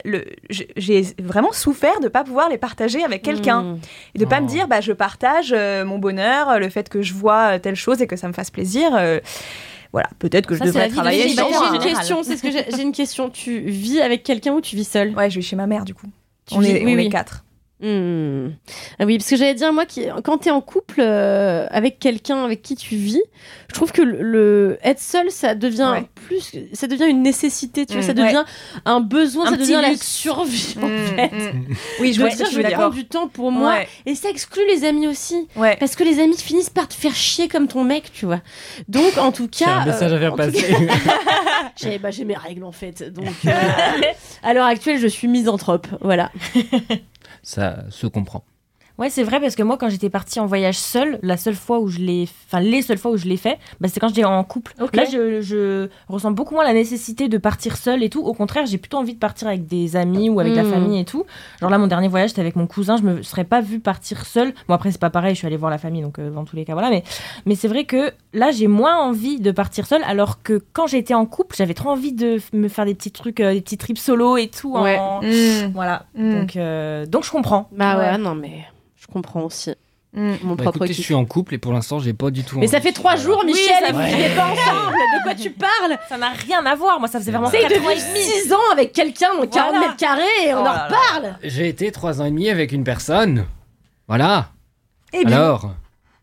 j'ai vraiment souffert de pas pouvoir les partager avec quelqu'un Mm. et de pas Oh. me dire, bah je partage euh, mon bonheur, le fait que je vois euh, telle chose et que ça me fasse plaisir. euh, voilà, peut-être que Ça, je devrais de travailler. les J'ai une hein. question, c'est ce que j'ai une question. Tu vis avec quelqu'un ou tu vis seul Ouais, je vais chez ma mère du coup. Tu on vis- est, oui, on oui. est quatre. Hmm. Ah oui, parce que j'allais dire, moi, qui, quand t'es en couple euh, avec quelqu'un avec qui tu vis, je trouve que le, le- être seul, ça devient Ouais. plus, ça devient une nécessité, tu vois, Mm, ça devient un besoin, Un ça devient la survie, en Mm, fait. Oui, je que dire, tu je veux prendre du temps pour moi, Ouais, et ça exclut les amis aussi. ouais. Parce que les amis finissent par te faire chier comme ton mec, tu vois. Donc, en tout J'ai cas. un message euh, à faire tout passer. J'ai bah, j'ai mes règles en fait. Donc, euh, à l'heure actuelle, je suis misanthrope. Voilà. ça se comprend. Ouais, c'est vrai parce que moi, quand j'étais partie en voyage seule, la seule fois où je l'ai, enfin les seules fois où je l'ai fait, bah, c'est quand j'étais en couple. Ok. Là, je, je ressens beaucoup moins la nécessité de partir seule et tout. Au contraire, j'ai plutôt envie de partir avec des amis ou avec la Mm. famille et tout. Genre là, mon dernier voyage, c'était avec mon cousin. Je me serais pas vue partir seule. Bon après, c'est pas pareil. Je suis allée voir la famille, donc euh, dans tous les cas, voilà. Mais mais c'est vrai que là, j'ai moins envie de partir seule, alors que quand j'étais en couple, j'avais trop envie de me faire des petits trucs, euh, des petits trips solo et tout. Ouais. en-. Voilà. Mm. Donc euh, donc je comprends. Bah ouais, Ouais. non, mais je comprends aussi. Mm. Mon Bah, propre écoutez, je suis en couple et pour l'instant, j'ai pas du tout. Mais ça fait trois jours, Michel, et vous vivez pas ensemble. De quoi tu parles? Ça n'a rien à voir. Moi, ça faisait vraiment C'est C'est quatre de ans et demi. 6 ans avec quelqu'un dans 40 Voilà. mètres carrés et on Oh en reparle. J'ai été trois ans et demi avec une personne. Voilà. Eh bien, Alors?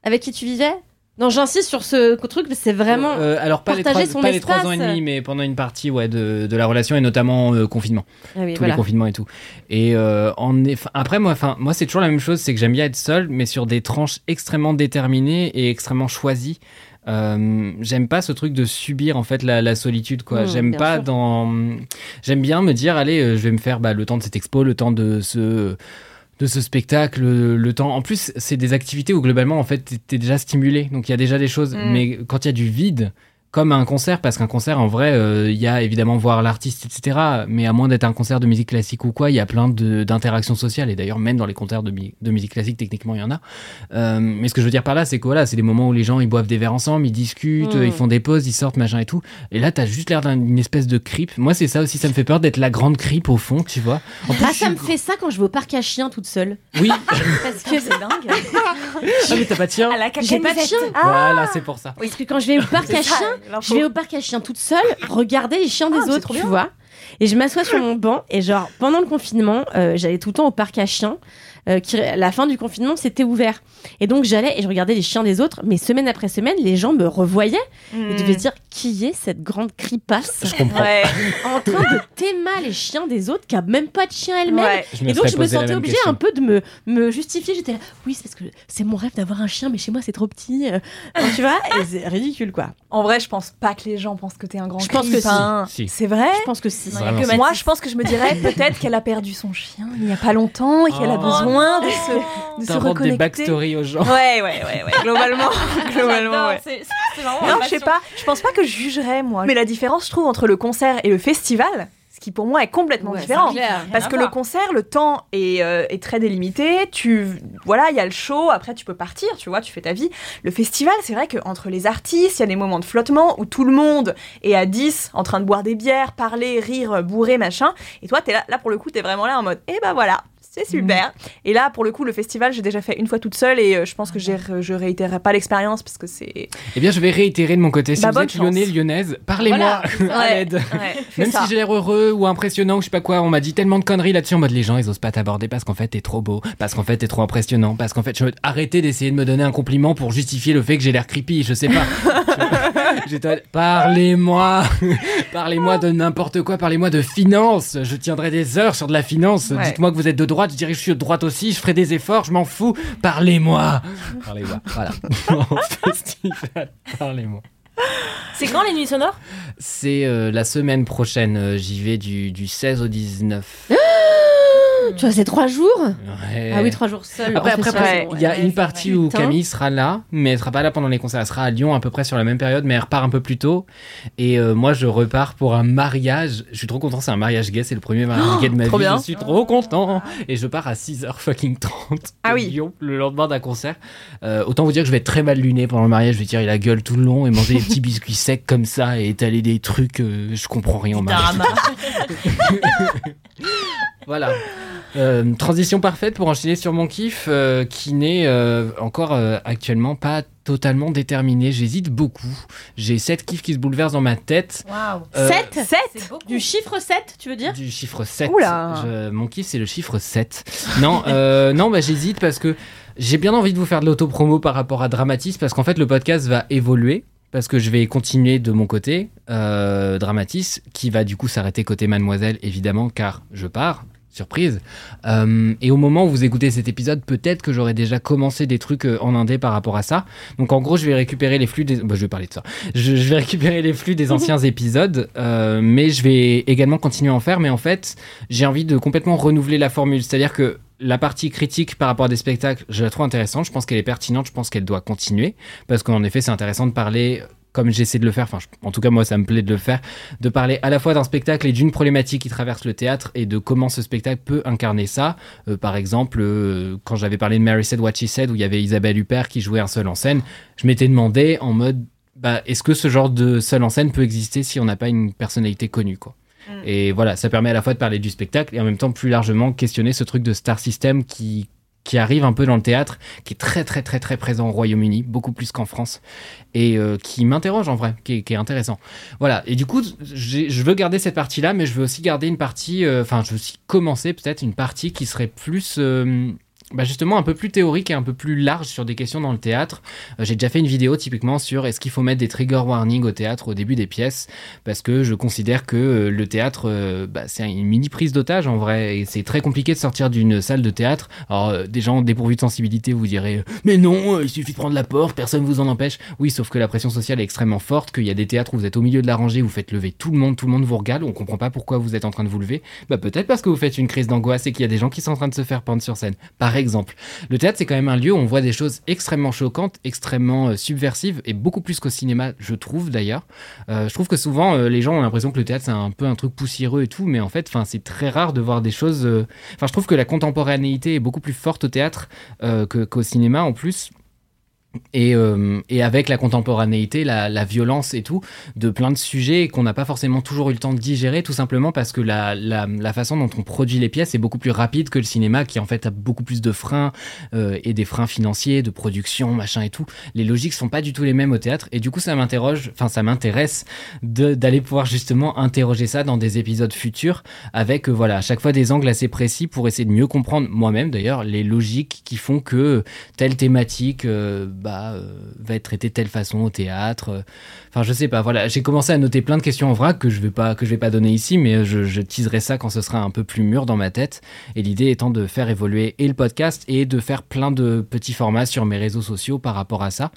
Avec qui tu vivais? Non, j'insiste sur ce truc, c'est vraiment. Euh, alors pas les, partager trois, son pas les trois ans et demi, mais pendant une partie ouais, de, de la relation et notamment euh, confinement, Ah oui, tous voilà. les confinements et tout. Et euh, en après moi, enfin moi c'est toujours la même chose, c'est que j'aime bien être seul, mais sur des tranches extrêmement déterminées et extrêmement choisies. Euh, j'aime pas ce truc de subir en fait la, la solitude quoi. Mmh, j'aime bien pas sûr. dans. J'aime bien me dire allez, euh, je vais me faire bah, le temps de cette expo, le temps de ce de ce spectacle, le, temps. En plus, c'est des activités où globalement, en fait, t'es- t'es déjà stimulé. Donc il y a déjà des choses. Mm. Mais quand il y a du vide, comme un concert, parce qu'un concert, en vrai, euh, il y a évidemment voir l'artiste, etc. Mais à moins d'être un concert de musique classique ou quoi, il y a plein de- d'interactions sociales. Et d'ailleurs, même dans les concerts de, musique classique, techniquement, il y en a. Euh, mais ce que je veux dire par là, c'est que voilà, c'est des moments où les gens ils boivent des verres ensemble, ils discutent, Mm. euh, ils font des pauses, ils sortent, machin et tout. Et là, t'as juste l'air d'une espèce de creep. Moi, c'est ça aussi, ça me fait peur d'être la grande creep au fond, tu vois. En plus, Ah, ça suis- me fait ça quand je vais au parc à chiens toute seule. Oui, Parce que c'est dingue. ah, mais t'as pas de chien. J'ai pas de chien. Voilà, c'est pour ça. Parce que quand je vais au parc à chiens. Je vais au parc à chiens toute seule, regarder les chiens Ah, des c'est autres, tu bien. vois. Et je m'assois sur mon banc et genre pendant le confinement, euh, j'allais tout le temps au parc à chiens. Euh, qui, la fin du confinement, c'était ouvert. Et donc j'allais et je regardais les chiens des autres, mais semaine après semaine, les gens me revoyaient et devaient se dire qui est cette grande cripasse Je comprends. Ouais. en train de t'aimer les chiens des autres qui a même pas de chien elle-même. Ouais. Et donc je me sentais obligée question. un peu de me, me justifier. J'étais là, oui, c'est parce que c'est mon rêve d'avoir un chien, mais chez moi c'est trop petit. euh, enfin, tu vois, et c'est ridicule quoi. En vrai, je pense pas que les gens pensent que t'es un grand Je pense que si. Si. C'est vrai? Je pense que si. Vraiment. que Moi, je pense que je me dirais peut-être qu'elle a perdu son chien il y a pas longtemps et qu'elle a Oh. besoin loin de se, de se T'inventes des reconnecter. backstories aux gens. Ouais, ouais, ouais, ouais. Globalement, globalement, ouais. c'est- c'est vraiment Non, je sais pas. Je pense pas que je jugerais moi. Mais la différence, je trouve, entre le concert et le festival, ce qui pour moi est complètement Ouais, différent. c'est clair. Parce que le concert, le temps est, euh, est très délimité. Tu, voilà, il y a le show. Après, tu peux partir. Tu vois, tu fais ta vie. Le festival, c'est vrai qu'entre les artistes, il y a des moments de flottement où tout le monde est à 10 en train de boire des bières, parler, rire, bourrer, machin. Et toi, t'es là, là pour le coup, t'es vraiment là en mode, eh ben voilà. C'est super. Et là, pour le coup, le festival, j'ai déjà fait une fois toute seule et euh, je pense que j'ai- je réitérerai pas l'expérience parce que c'est. Eh bien, je vais réitérer de mon côté. Si Bah, vous êtes lyonnais, lyonnaise, parlez-moi à Ouais, l'aide. ouais, fais Même ça. si j'ai l'air heureux ou impressionnant ou je sais pas quoi, on m'a dit tellement de conneries là-dessus en mode les gens ils osent pas t'aborder parce qu'en fait t'es trop beau, parce qu'en fait t'es trop impressionnant, parce qu'en fait je arrêtez d'essayer de me donner un compliment pour justifier le fait que j'ai l'air creepy, je sais pas. Parlez-moi, parlez-moi de n'importe quoi, parlez-moi de finance, je tiendrai des heures sur de la finance. Ouais. Dites-moi que vous êtes de droite, je dirais que je suis de droite aussi, je ferai des efforts, je m'en fous. Parlez-moi, parlez-moi, voilà. Festival, parlez-moi. C'est quand les nuits sonores? C'est euh, la semaine prochaine. euh, J'y vais du, du 16 au 19. Tu vois, c'est trois jours Ouais. Ah oui, trois jours seul. Après, après, après, il y a une partie où Putain. Camille sera là, mais elle sera pas là pendant les concerts. Elle sera à Lyon à peu près sur la même période, mais elle repart un peu plus tôt. Et euh, moi, je repars pour un mariage. Je suis trop content, c'est un mariage gay, c'est le premier mariage gay de ma trop vie. bien. Je suis trop content. Et je pars à 6h fucking 30 de Ah oui. Lyon le lendemain d'un concert. Euh, autant vous dire que je vais être très mal luné pendant le mariage. Je vais tirer la gueule tout le long et manger des petits biscuits secs comme ça et étaler des trucs. euh, je comprends rien au mariage. Voilà. Euh, transition parfaite pour enchaîner sur mon kiff euh, qui n'est euh, encore euh, actuellement pas totalement déterminé. J'hésite beaucoup. J'ai sept kiffs qui se bouleversent dans ma tête. Euh, Sept C'est beaucoup. Du chiffre 7, tu veux dire Du chiffre 7. Oula. Je- mon kiff, c'est le chiffre 7. Non, euh, non bah, j'hésite parce que j'ai bien envie de vous faire de l'autopromo par rapport à Dramatis parce qu'en fait, le podcast va évoluer. Parce que je vais continuer de mon côté, euh, Dramatis, qui va du coup s'arrêter côté Mademoiselle, évidemment, car je pars. Surprise. Euh, et au moment où vous écoutez cet épisode, peut-être que j'aurai déjà commencé des trucs euh, en indé par rapport à ça. Donc en gros, je vais récupérer les flux des... bah, je vais parler de ça. Je, je vais récupérer les flux des anciens épisodes, euh, mais je vais également continuer à en faire. Mais en fait, j'ai envie de complètement renouveler la formule. C'est-à-dire que la partie critique par rapport à des spectacles, je la trouve intéressante. Je pense qu'elle est pertinente. Je pense qu'elle doit continuer. Parce qu'en effet, c'est intéressant de parler, comme j'essaie de le faire, enfin, en tout cas, moi, ça me plaît de le faire, de parler à la fois d'un spectacle et d'une problématique qui traverse le théâtre et de comment ce spectacle peut incarner ça. Euh, par exemple, euh, quand j'avais parlé de Mary Said What She Said, où il y avait Isabelle Huppert qui jouait un seul en scène, je m'étais demandé en mode, bah, est-ce que ce genre de seul en scène peut exister si on n'a pas une personnalité connue, quoi. Mm. Et voilà, ça permet à la fois de parler du spectacle et en même temps plus largement questionner ce truc de star system qui qui arrive un peu dans le théâtre, qui est très très très très présent au Royaume-Uni, beaucoup plus qu'en France, et euh, qui m'interroge en vrai, qui est, intéressant. Voilà, et du coup, je veux garder cette partie-là, mais je veux aussi garder une partie, euh, enfin, je veux aussi commencer peut-être une partie qui serait plus, euh, bah, justement, un peu plus théorique et un peu plus large sur des questions dans le théâtre. Euh, j'ai déjà fait une vidéo typiquement sur est-ce qu'il faut mettre des trigger warnings au théâtre au début des pièces, parce que je considère que euh, le théâtre, euh, bah, c'est une mini prise d'otage en vrai, et c'est très compliqué de sortir d'une salle de théâtre. Alors, des gens dépourvus de sensibilité vous direz, mais non, il suffit de prendre la porte, personne vous en empêche. Oui, sauf que la pression sociale est extrêmement forte, qu'il y a des théâtres où vous êtes au milieu de la rangée, vous faites lever tout le monde, tout le monde vous regarde, on comprend pas pourquoi vous êtes en train de vous lever. Bah peut-être parce que vous faites une crise d'angoisse et qu'il y a des gens qui sont en train de se faire pendre sur scène. Le théâtre c'est quand même un lieu où on voit des choses extrêmement choquantes, extrêmement euh, subversives et beaucoup plus qu'au cinéma, je trouve d'ailleurs. Euh, je trouve que souvent euh, les gens ont l'impression que le théâtre c'est un peu un truc poussiéreux et tout, mais en fait, c'est très rare de voir des choses. Enfin, je trouve que la contemporanéité est beaucoup plus forte au théâtre qu'au cinéma en plus. Et, euh, et avec la contemporanéité, la, la violence et tout, de plein de sujets qu'on n'a pas forcément toujours eu le temps de digérer, tout simplement parce que la, la, la façon dont on produit les pièces est beaucoup plus rapide que le cinéma, qui en fait a beaucoup plus de freins euh, et des freins financiers, de production, machin et tout. Les logiques sont pas du tout les mêmes au théâtre, et du coup ça m'interroge, enfin ça m'intéresse d'aller pouvoir justement interroger ça dans des épisodes futurs, avec euh, voilà à chaque fois des angles assez précis pour essayer de mieux comprendre moi-même d'ailleurs les logiques qui font que telle thématique euh, bah, va être traitée de telle façon au théâtre. Enfin, je sais pas. Voilà, j'ai commencé à noter plein de questions en vrac que je vais pas que je vais pas donner ici, mais je, teaserai ça quand ce sera un peu plus mûr dans ma tête. Et l'idée étant de faire évoluer et le podcast et de faire plein de petits formats sur mes réseaux sociaux par rapport à ça.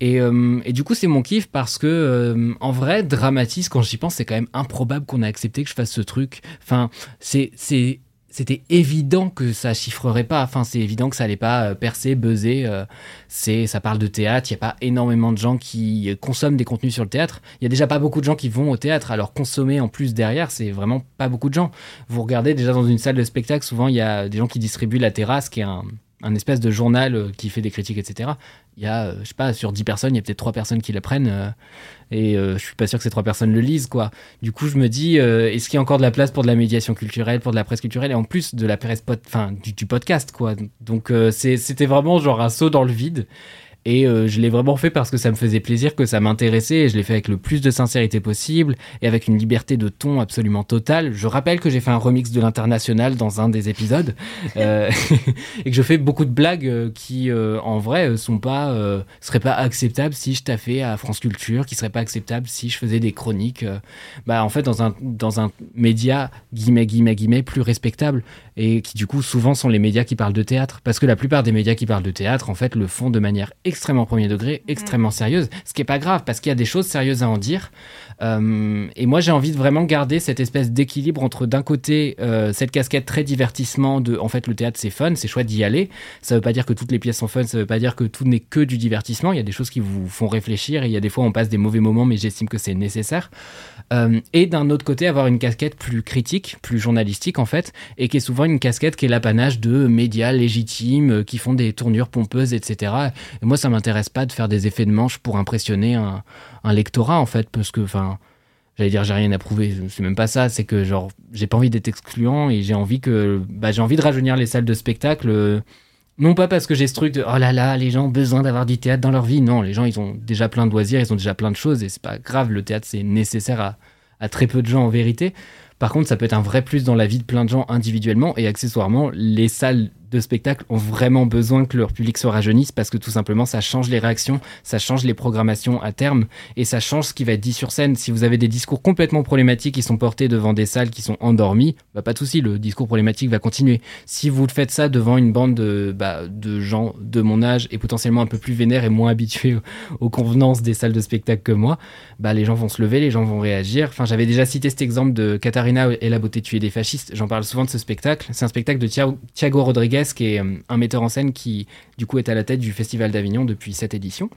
Et, euh, et du coup, c'est mon kiff parce que euh, en vrai, Dramatis, quand j'y pense, c'est quand même improbable qu'on ait accepté que je fasse ce truc. Enfin, c'est c'est c'était évident que ça chiffrerait pas. Enfin, c'est évident que ça allait pas euh, percer, buzzer. euh, c'est, ça parle de théâtre. Il y a pas énormément de gens qui consomment des contenus sur le théâtre. Il y a déjà pas beaucoup de gens qui vont au théâtre. Alors consommer en plus derrière, c'est vraiment pas beaucoup de gens. Vous regardez déjà dans une salle de spectacle, souvent il y a des gens qui distribuent la terrasse, qui est un, un espèce de journal euh, qui fait des critiques, etc. Il y a, euh, je sais pas, sur 10 personnes, il y a peut-être 3 personnes qui la prennent. euh, et euh, je suis pas sûr que ces 3 personnes le lisent, quoi. Du coup, je me dis, euh, est-ce qu'il y a encore de la place pour de la médiation culturelle, pour de la presse culturelle, et en plus de la presse, pod- du, du podcast, quoi. Donc, c'était vraiment genre un saut dans le vide. Et euh, je l'ai vraiment fait parce que ça me faisait plaisir, que ça m'intéressait, et je l'ai fait avec le plus de sincérité possible, et avec une liberté de ton absolument totale. Je rappelle que j'ai fait un remix de l'international dans un des épisodes, euh, et que je fais beaucoup de blagues euh, qui, euh, en vrai, sont pas, seraient pas acceptables si je taffais à France Culture, qui seraient pas acceptables si je faisais des chroniques, bah, en fait, dans un, dans un média, guillemets, guillemets, guillemets, plus respectable, et qui, du coup, souvent sont les médias qui parlent de théâtre. Parce que la plupart des médias qui parlent de théâtre, en fait, le font de manière extrêmement premier degré, extrêmement sérieuse, ce qui est pas grave, parce qu'il y a des choses sérieuses à en dire. Euh, et moi, j'ai envie de vraiment garder cette espèce d'équilibre entre, d'un côté, euh, cette casquette très divertissement de, en fait, le théâtre, c'est fun, c'est chouette d'y aller. Ça veut pas dire que toutes les pièces sont fun, ça veut pas dire que tout n'est que du divertissement. Il y a des choses qui vous font réfléchir et il y a des fois, on passe des mauvais moments, mais j'estime que c'est nécessaire. Euh, et d'un autre côté, avoir une casquette plus critique, plus journalistique, en fait, et qui est souvent une casquette qui est l'apanage de médias légitimes, qui font des tournures pompeuses, etc. Et moi, ça m'intéresse pas de faire des effets de manche pour impressionner un, un lectorat, en fait, parce que, enfin, j'allais dire, j'ai rien à prouver, c'est même pas ça, c'est que, genre, j'ai pas envie d'être excluant et j'ai envie que, bah, j'ai envie de rajeunir les salles de spectacle. euh, non pas parce que j'ai ce truc de oh là là, les gens ont besoin d'avoir du théâtre dans leur vie. Non, les gens, ils ont déjà plein de loisirs, ils ont déjà plein de choses et c'est pas grave. Le théâtre, c'est nécessaire à, à très peu de gens en vérité. Par contre, ça peut être un vrai plus dans la vie de plein de gens individuellement et accessoirement, les salles de spectacle ont vraiment besoin que leur public se rajeunisse parce que tout simplement ça change les réactions, ça change les programmations à terme et ça change ce qui va être dit sur scène. Si vous avez des discours complètement problématiques qui sont portés devant des salles qui sont endormies, bah pas de souci, le discours problématique va continuer. Si vous faites ça devant une bande de, bah, de gens de mon âge et potentiellement un peu plus vénères et moins habitués aux, convenances des salles de spectacle que moi, bah les gens vont se lever, les gens vont réagir. Enfin, j'avais déjà cité cet exemple de Katharina et la beauté tuée des fascistes. J'en parle souvent de ce spectacle. C'est un spectacle de Thia- Thiago Rodriguez, qui est euh, un metteur en scène qui, du coup, est à la tête du Festival d'Avignon depuis cette édition.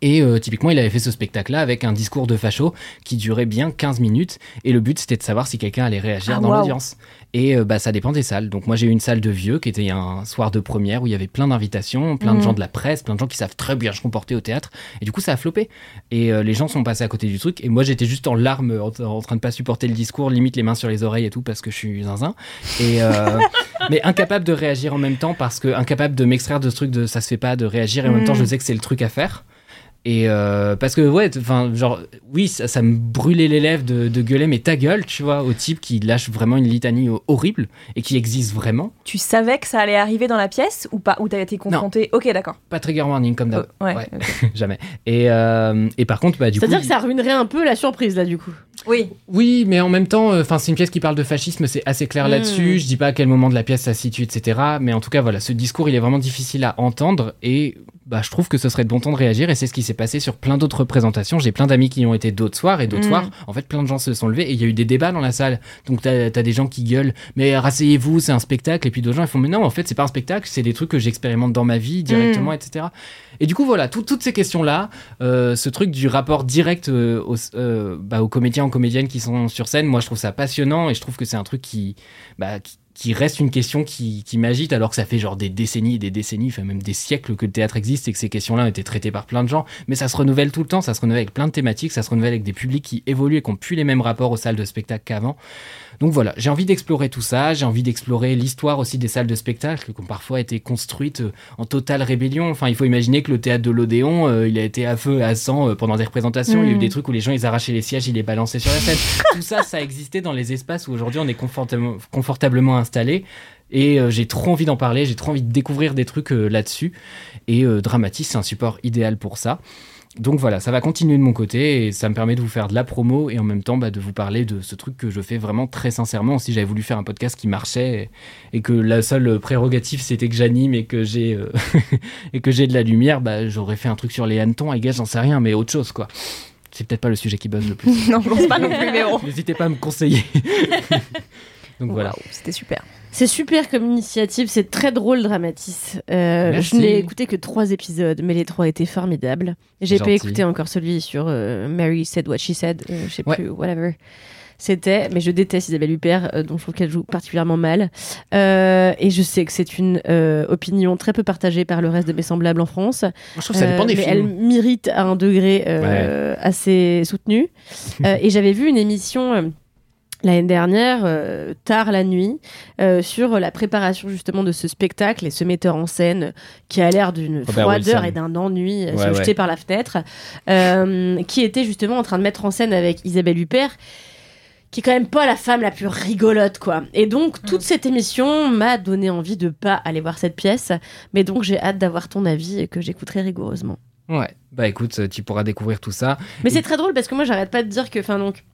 Et euh, typiquement, il avait fait ce spectacle-là avec un discours de facho qui durait bien 15 minutes. Et le but, c'était de savoir si quelqu'un allait réagir Ah, dans l'audience. Et euh, bah, ça dépend des salles. Donc moi, j'ai eu une salle de vieux qui était un soir de première où il y avait plein d'invitations, plein de Mhm. gens de la presse, plein de gens qui savent très bien se comporter au théâtre. Et du coup, ça a floppé. Et euh, les gens sont passés à côté du truc. Et moi, j'étais juste en larmes, en, en train de pas supporter le discours, limite les mains sur les oreilles et tout, parce que je suis zinzin. Et, mais incapable de réagir en même temps, parce que incapable de m'extraire de ce truc de ça se fait pas, de réagir. Et en même temps, Mm. je sais que c'est le truc à faire. Et euh, parce que, ouais, enfin, genre, oui, ça, ça me brûlait les lèvres de, de gueuler, mais ta gueule, tu vois, au type qui lâche vraiment une litanie ho- horrible et qui existe vraiment. Tu savais que ça allait arriver dans la pièce ou pas Ou t'as été confronté? Ok, d'accord. Pas trigger warning comme d'hab. Oh, ouais. Jamais. Et, euh, et par contre, bah, du coup. C'est-à-dire que ça ruinerait un peu la surprise là du coup. Oui. Oui, mais en même temps, enfin, c'est une pièce qui parle de fascisme, c'est assez clair Mm. là-dessus. Je dis pas à quel moment de la pièce ça se situe, etc. Mais en tout cas, voilà, ce discours, il est vraiment difficile à entendre et bah, je trouve que ce serait de bon temps de réagir et c'est ce qui s'est passé sur plein d'autres représentations. J'ai plein d'amis qui y ont été d'autres soirs et d'autres Mm. soirs. En fait, plein de gens se sont levés et il y a eu des débats dans la salle. Donc, t'as as des gens qui gueulent, mais rasseyez-vous, c'est un spectacle. Et puis d'autres gens, ils font, mais non, en fait, c'est pas un spectacle, c'est des trucs que j'expérimente dans ma vie directement, etc. Et du coup, voilà, tout- toutes ces questions-là, euh, ce truc du rapport direct euh, aux, euh, bah, aux comédiens, aux comédiennes qui sont sur scène, moi je trouve ça passionnant et je trouve que c'est un truc qui, bah, qui reste une question qui, qui m'agite alors que ça fait genre des décennies et des décennies, enfin même des siècles que le théâtre existe et que ces questions-là ont été traitées par plein de gens. Mais ça se renouvelle tout le temps, ça se renouvelle avec plein de thématiques, ça se renouvelle avec des publics qui évoluent et qui n'ont plus les mêmes rapports aux salles de spectacle qu'avant. Donc voilà, j'ai envie d'explorer tout ça, j'ai envie d'explorer l'histoire aussi des salles de spectacle qui ont parfois été construites euh, en totale rébellion. Enfin, il faut imaginer que le théâtre de l'Odéon, euh, il a été à feu, à sang euh, pendant des représentations. Il y a eu Mm. des trucs où les gens, ils arrachaient les sièges, ils les balançaient sur la scène. tout ça, ça existait dans les espaces où aujourd'hui on est confortablement, confortablement installé. Et euh, j'ai trop envie d'en parler, j'ai trop envie de découvrir des trucs euh, là-dessus. Et euh, Dramatis, c'est un support idéal pour ça. Donc voilà, ça va continuer de mon côté et ça me permet de vous faire de la promo et en même temps bah, de vous parler de ce truc que je fais vraiment très sincèrement. Si j'avais voulu faire un podcast qui marchait et, et que la seule prérogative c'était que j'anime et que j'ai euh, et que j'ai de la lumière, bah, j'aurais fait un truc sur les hannetons, I guess, j'en sais rien, mais autre chose quoi. C'est peut-être pas le sujet qui buzz le plus. non, je pense pas non plus, mais bon. N'hésitez pas à me conseiller. Donc voilà. C'était super. C'est super comme initiative, c'est très drôle, Dramatis. Euh, je n'ai écouté que trois épisodes, mais les trois étaient formidables. J'ai pas écouté encore celui sur euh, Mary Said What She Said, euh, je sais Ouais. plus, whatever. C'était, mais je déteste Isabelle Huppert, euh, dont je trouve qu'elle joue particulièrement mal. Euh, et je sais que c'est une euh, opinion très peu partagée par le reste de mes semblables en France. Je trouve que ça dépend des mais films. elle mérite à un degré euh, assez soutenu. Euh, et j'avais vu une émission euh, l'année dernière, euh, tard la nuit, euh, sur la préparation justement de ce spectacle et ce metteur en scène qui a l'air d'une froideur Wilson. et d'un ennui euh, Ouais, se ouais. jeter par la fenêtre, euh, qui était justement en train de mettre en scène avec Isabelle Huppert qui est quand même pas la femme la plus rigolote quoi. Et donc toute cette émission m'a donné envie de pas aller voir cette pièce, mais donc j'ai hâte d'avoir ton avis et que j'écouterai rigoureusement. Ouais. Bah écoute, tu pourras découvrir tout ça. Mais Et- c'est très drôle parce que moi j'arrête pas de dire que, enfin donc,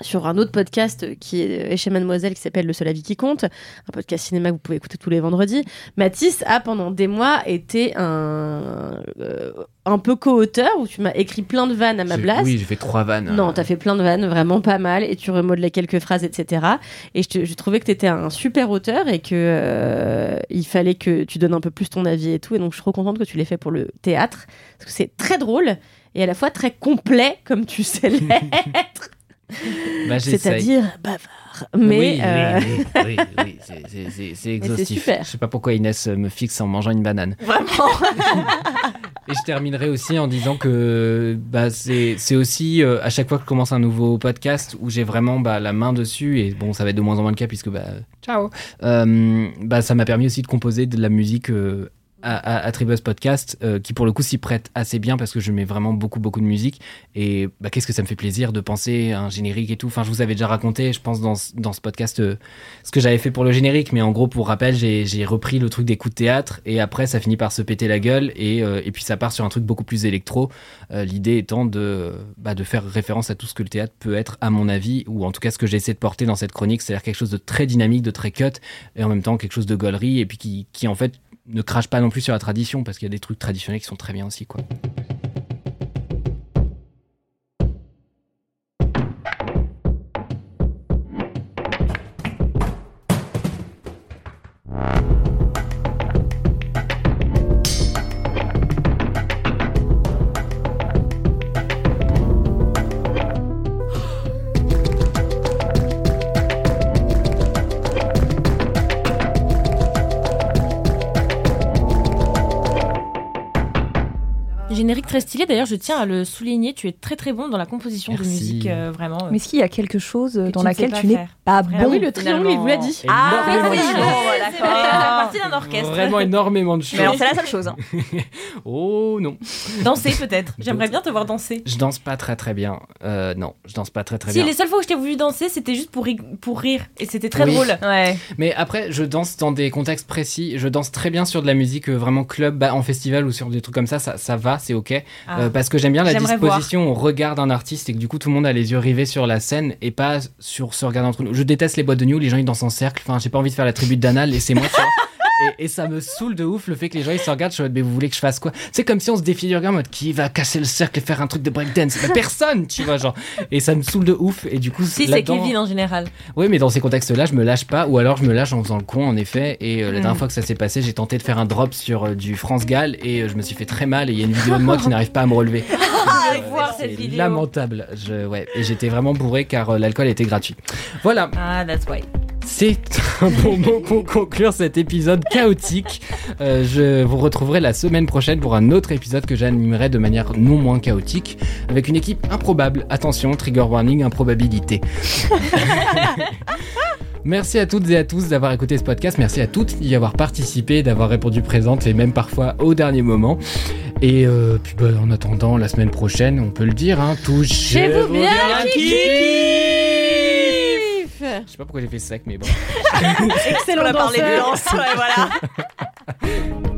sur un autre podcast qui est chez Mademoiselle qui s'appelle Le Seul Avis qui compte, un podcast cinéma que vous pouvez écouter tous les vendredis, Mathis a pendant des mois été un, euh, un peu co-auteur où tu m'as écrit plein de vannes à ma place. Oui, j'ai fait trois vannes. Non, t'as fait plein de vannes, vraiment pas mal, et tu remodelais quelques phrases, etc. Et je, te- je trouvais que t'étais un super auteur et que euh, il fallait que tu donnes un peu plus ton avis et tout. Et donc, je suis trop contente que tu l'aies fait pour le théâtre, parce que c'est très drôle et à la fois très complet, comme tu sais l'être, Bah, c'est-à-dire bavard. Mais oui, euh, oui, oui, oui, c'est- exhaustif. super. Je sais pas pourquoi Inès me fixe en mangeant une banane. vraiment. Et je terminerai aussi en disant que bah, c'est aussi euh, à chaque fois que je commence un nouveau podcast où j'ai vraiment bah, la main dessus et bon ça va être de moins en moins le cas puisque bah ciao Euh, bah ça m'a permis aussi de composer de la musique euh, à, Tribus Podcast euh, qui pour le coup s'y prête assez bien parce que je mets vraiment beaucoup beaucoup de musique. Et bah, qu'est-ce que ça me fait plaisir de penser à un générique et tout. Enfin je vous avais déjà raconté je pense dans, dans ce podcast euh, ce que j'avais fait pour le générique. Mais en gros pour rappel j'ai j'ai repris le truc des coups de théâtre et après ça finit par se péter la gueule et, euh, et puis ça part sur un truc beaucoup plus électro l'idée étant de, bah, de faire référence à tout ce que le théâtre peut être à mon avis ou en tout cas ce que j'essaie de porter dans cette chronique c'est-à-dire quelque chose de très dynamique de très cut et en même temps quelque chose de gaulerie et puis qui, qui en fait ne crache pas non plus sur la tradition parce qu'il y a des trucs traditionnels qui sont très bien aussi. Très stylé, d'ailleurs, je tiens à le souligner, tu es très très bon dans la composition Merci. de musique, euh, vraiment. Mais est-ce qu'il y a quelque chose que dans laquelle tu n'es pas bon oui, le triangle, il vous l'a dit. Ah, Énormément oui, bon, C'est fait partie d'un orchestre. Vraiment énormément de choses. Mais alors, c'est la seule chose. hein. Oh non. Danser peut-être. J'aimerais bien te voir danser. Je danse pas très très bien. Euh, non, je danse pas très très Si, bien. les seules fois où je t'ai voulu danser, c'était juste pour, ri- pour rire. Et c'était très Oui. drôle. Ouais. Mais après, je danse dans des contextes précis. Je danse très bien sur de la musique euh, vraiment club, bah, en festival ou sur des trucs comme ça. Ça, ça va, c'est ok. Ah. Euh, parce que j'aime bien la disposition. On regarde un artiste et que du coup tout le monde a les yeux rivés sur la scène et pas sur se regarder entre nous. Je déteste les boîtes de nuit où les gens ils dansent en cercle. Enfin, j'ai pas envie de faire la tribu d'Anal et c'est moi. tu vois. Et, et ça me saoule de ouf le fait que les gens ils se regardent. Je suis en mode, mais vous voulez que je fasse quoi? C'est comme si on se regard en mode qui va casser le cercle et faire un truc de breakdance? Mais personne, tu vois, genre. Et ça me saoule de ouf. Et du coup, Si, c'est Kevin en général. oui, mais dans ces contextes-là, je me lâche pas, ou alors je me lâche en faisant le con, en effet. Et euh, la Mm. dernière fois que ça s'est passé, j'ai tenté de faire un drop sur euh, du France Gall et euh, je me suis fait très mal. Et il y a une vidéo de moi qui n'arrive pas à me relever. Vais voir C'est cette vidéo. lamentable. Je, ouais, et j'étais vraiment bourré car l'alcool était gratuit. Voilà, Ah, that's why. C'est un bon mot pour conclure cet épisode chaotique. Euh, je vous retrouverai la semaine prochaine pour un autre épisode que j'animerai de manière non moins chaotique, avec une équipe improbable. Attention, trigger warning, improbabilité. Merci à toutes et à tous d'avoir écouté ce podcast. Merci à toutes d'y avoir participé, d'avoir répondu présente et même parfois au dernier moment. Et euh, puis bah, en attendant, la semaine prochaine, on peut le dire, hein, touchez-vous bien, je sais pas pourquoi j'ai fait ça avec mes bras. Excellent On a danseur. parlé de danse, ouais, voilà.